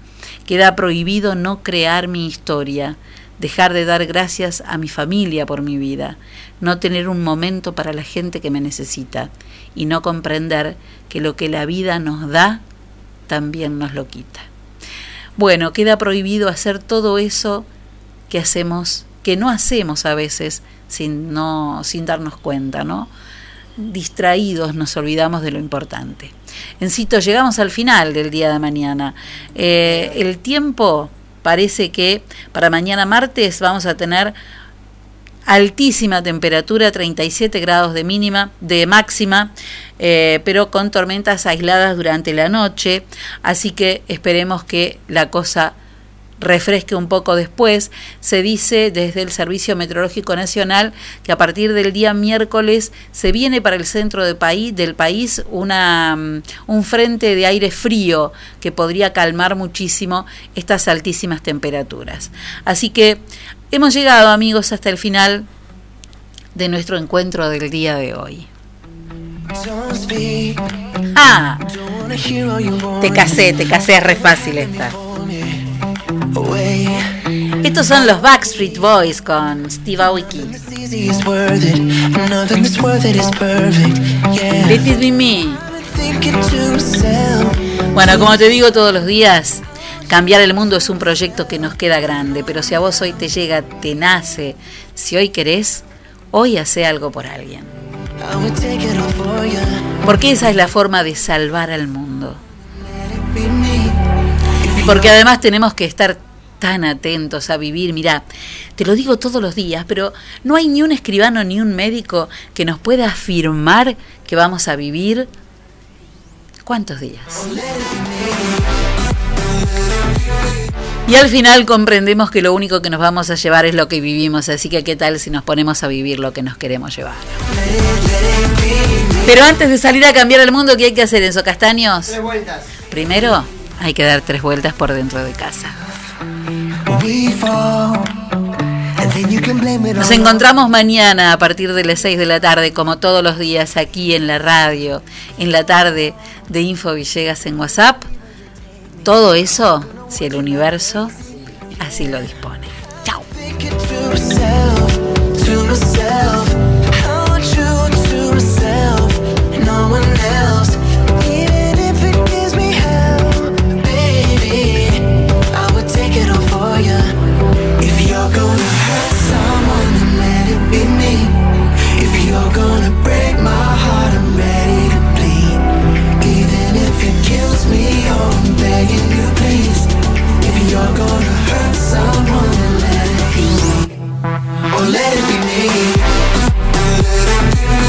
Queda prohibido no crear mi historia, dejar de dar gracias a mi familia por mi vida, no tener un momento para la gente que me necesita y no comprender que lo que la vida nos da también nos lo quita. Bueno, queda prohibido hacer todo eso que hacemos, que no hacemos a veces sin, no, sin darnos cuenta, ¿no? Distraídos nos olvidamos de lo importante. Encito, llegamos al final del día de mañana. Eh, el tiempo parece que para mañana martes vamos a tener altísima temperatura, 37 grados de mínima, de máxima, eh, pero con tormentas aisladas durante la noche, así que esperemos que la cosa refresque un poco después. Se dice desde el Servicio Meteorológico Nacional que a partir del día miércoles se viene para el centro de país, del país una, mm, un frente de aire frío que podría calmar muchísimo estas altísimas temperaturas. Así que hemos llegado amigos hasta el final de nuestro encuentro del día de hoy. Ah, te casé, te casé, es re fácil esta. Estos son los Backstreet Boys con Steve Aoki. Let it be me. Bueno, como te digo todos los días, cambiar el mundo es un proyecto que nos queda grande, pero si a vos hoy te llega, te nace, si hoy querés, hoy hace algo por alguien. Porque esa es la forma de salvar al mundo. Porque además tenemos que estar tan atentos a vivir. Mira, te lo digo todos los días, pero no hay ni un escribano ni un médico que nos pueda afirmar que vamos a vivir. ¿Cuántos días? Y al final comprendemos que lo único que nos vamos a llevar es lo que vivimos, así que qué tal si nos ponemos a vivir lo que nos queremos llevar. Pero antes de salir a cambiar el mundo, ¿qué hay que hacer, Enzo Castaños? Tres vueltas. Primero, hay que dar tres vueltas por dentro de casa. Nos encontramos mañana a partir de las 6 de la tarde, como todos los días, aquí en la radio, en la tarde de Info Villegas en WhatsApp. Todo eso, si el universo así lo dispone. Chao. Let it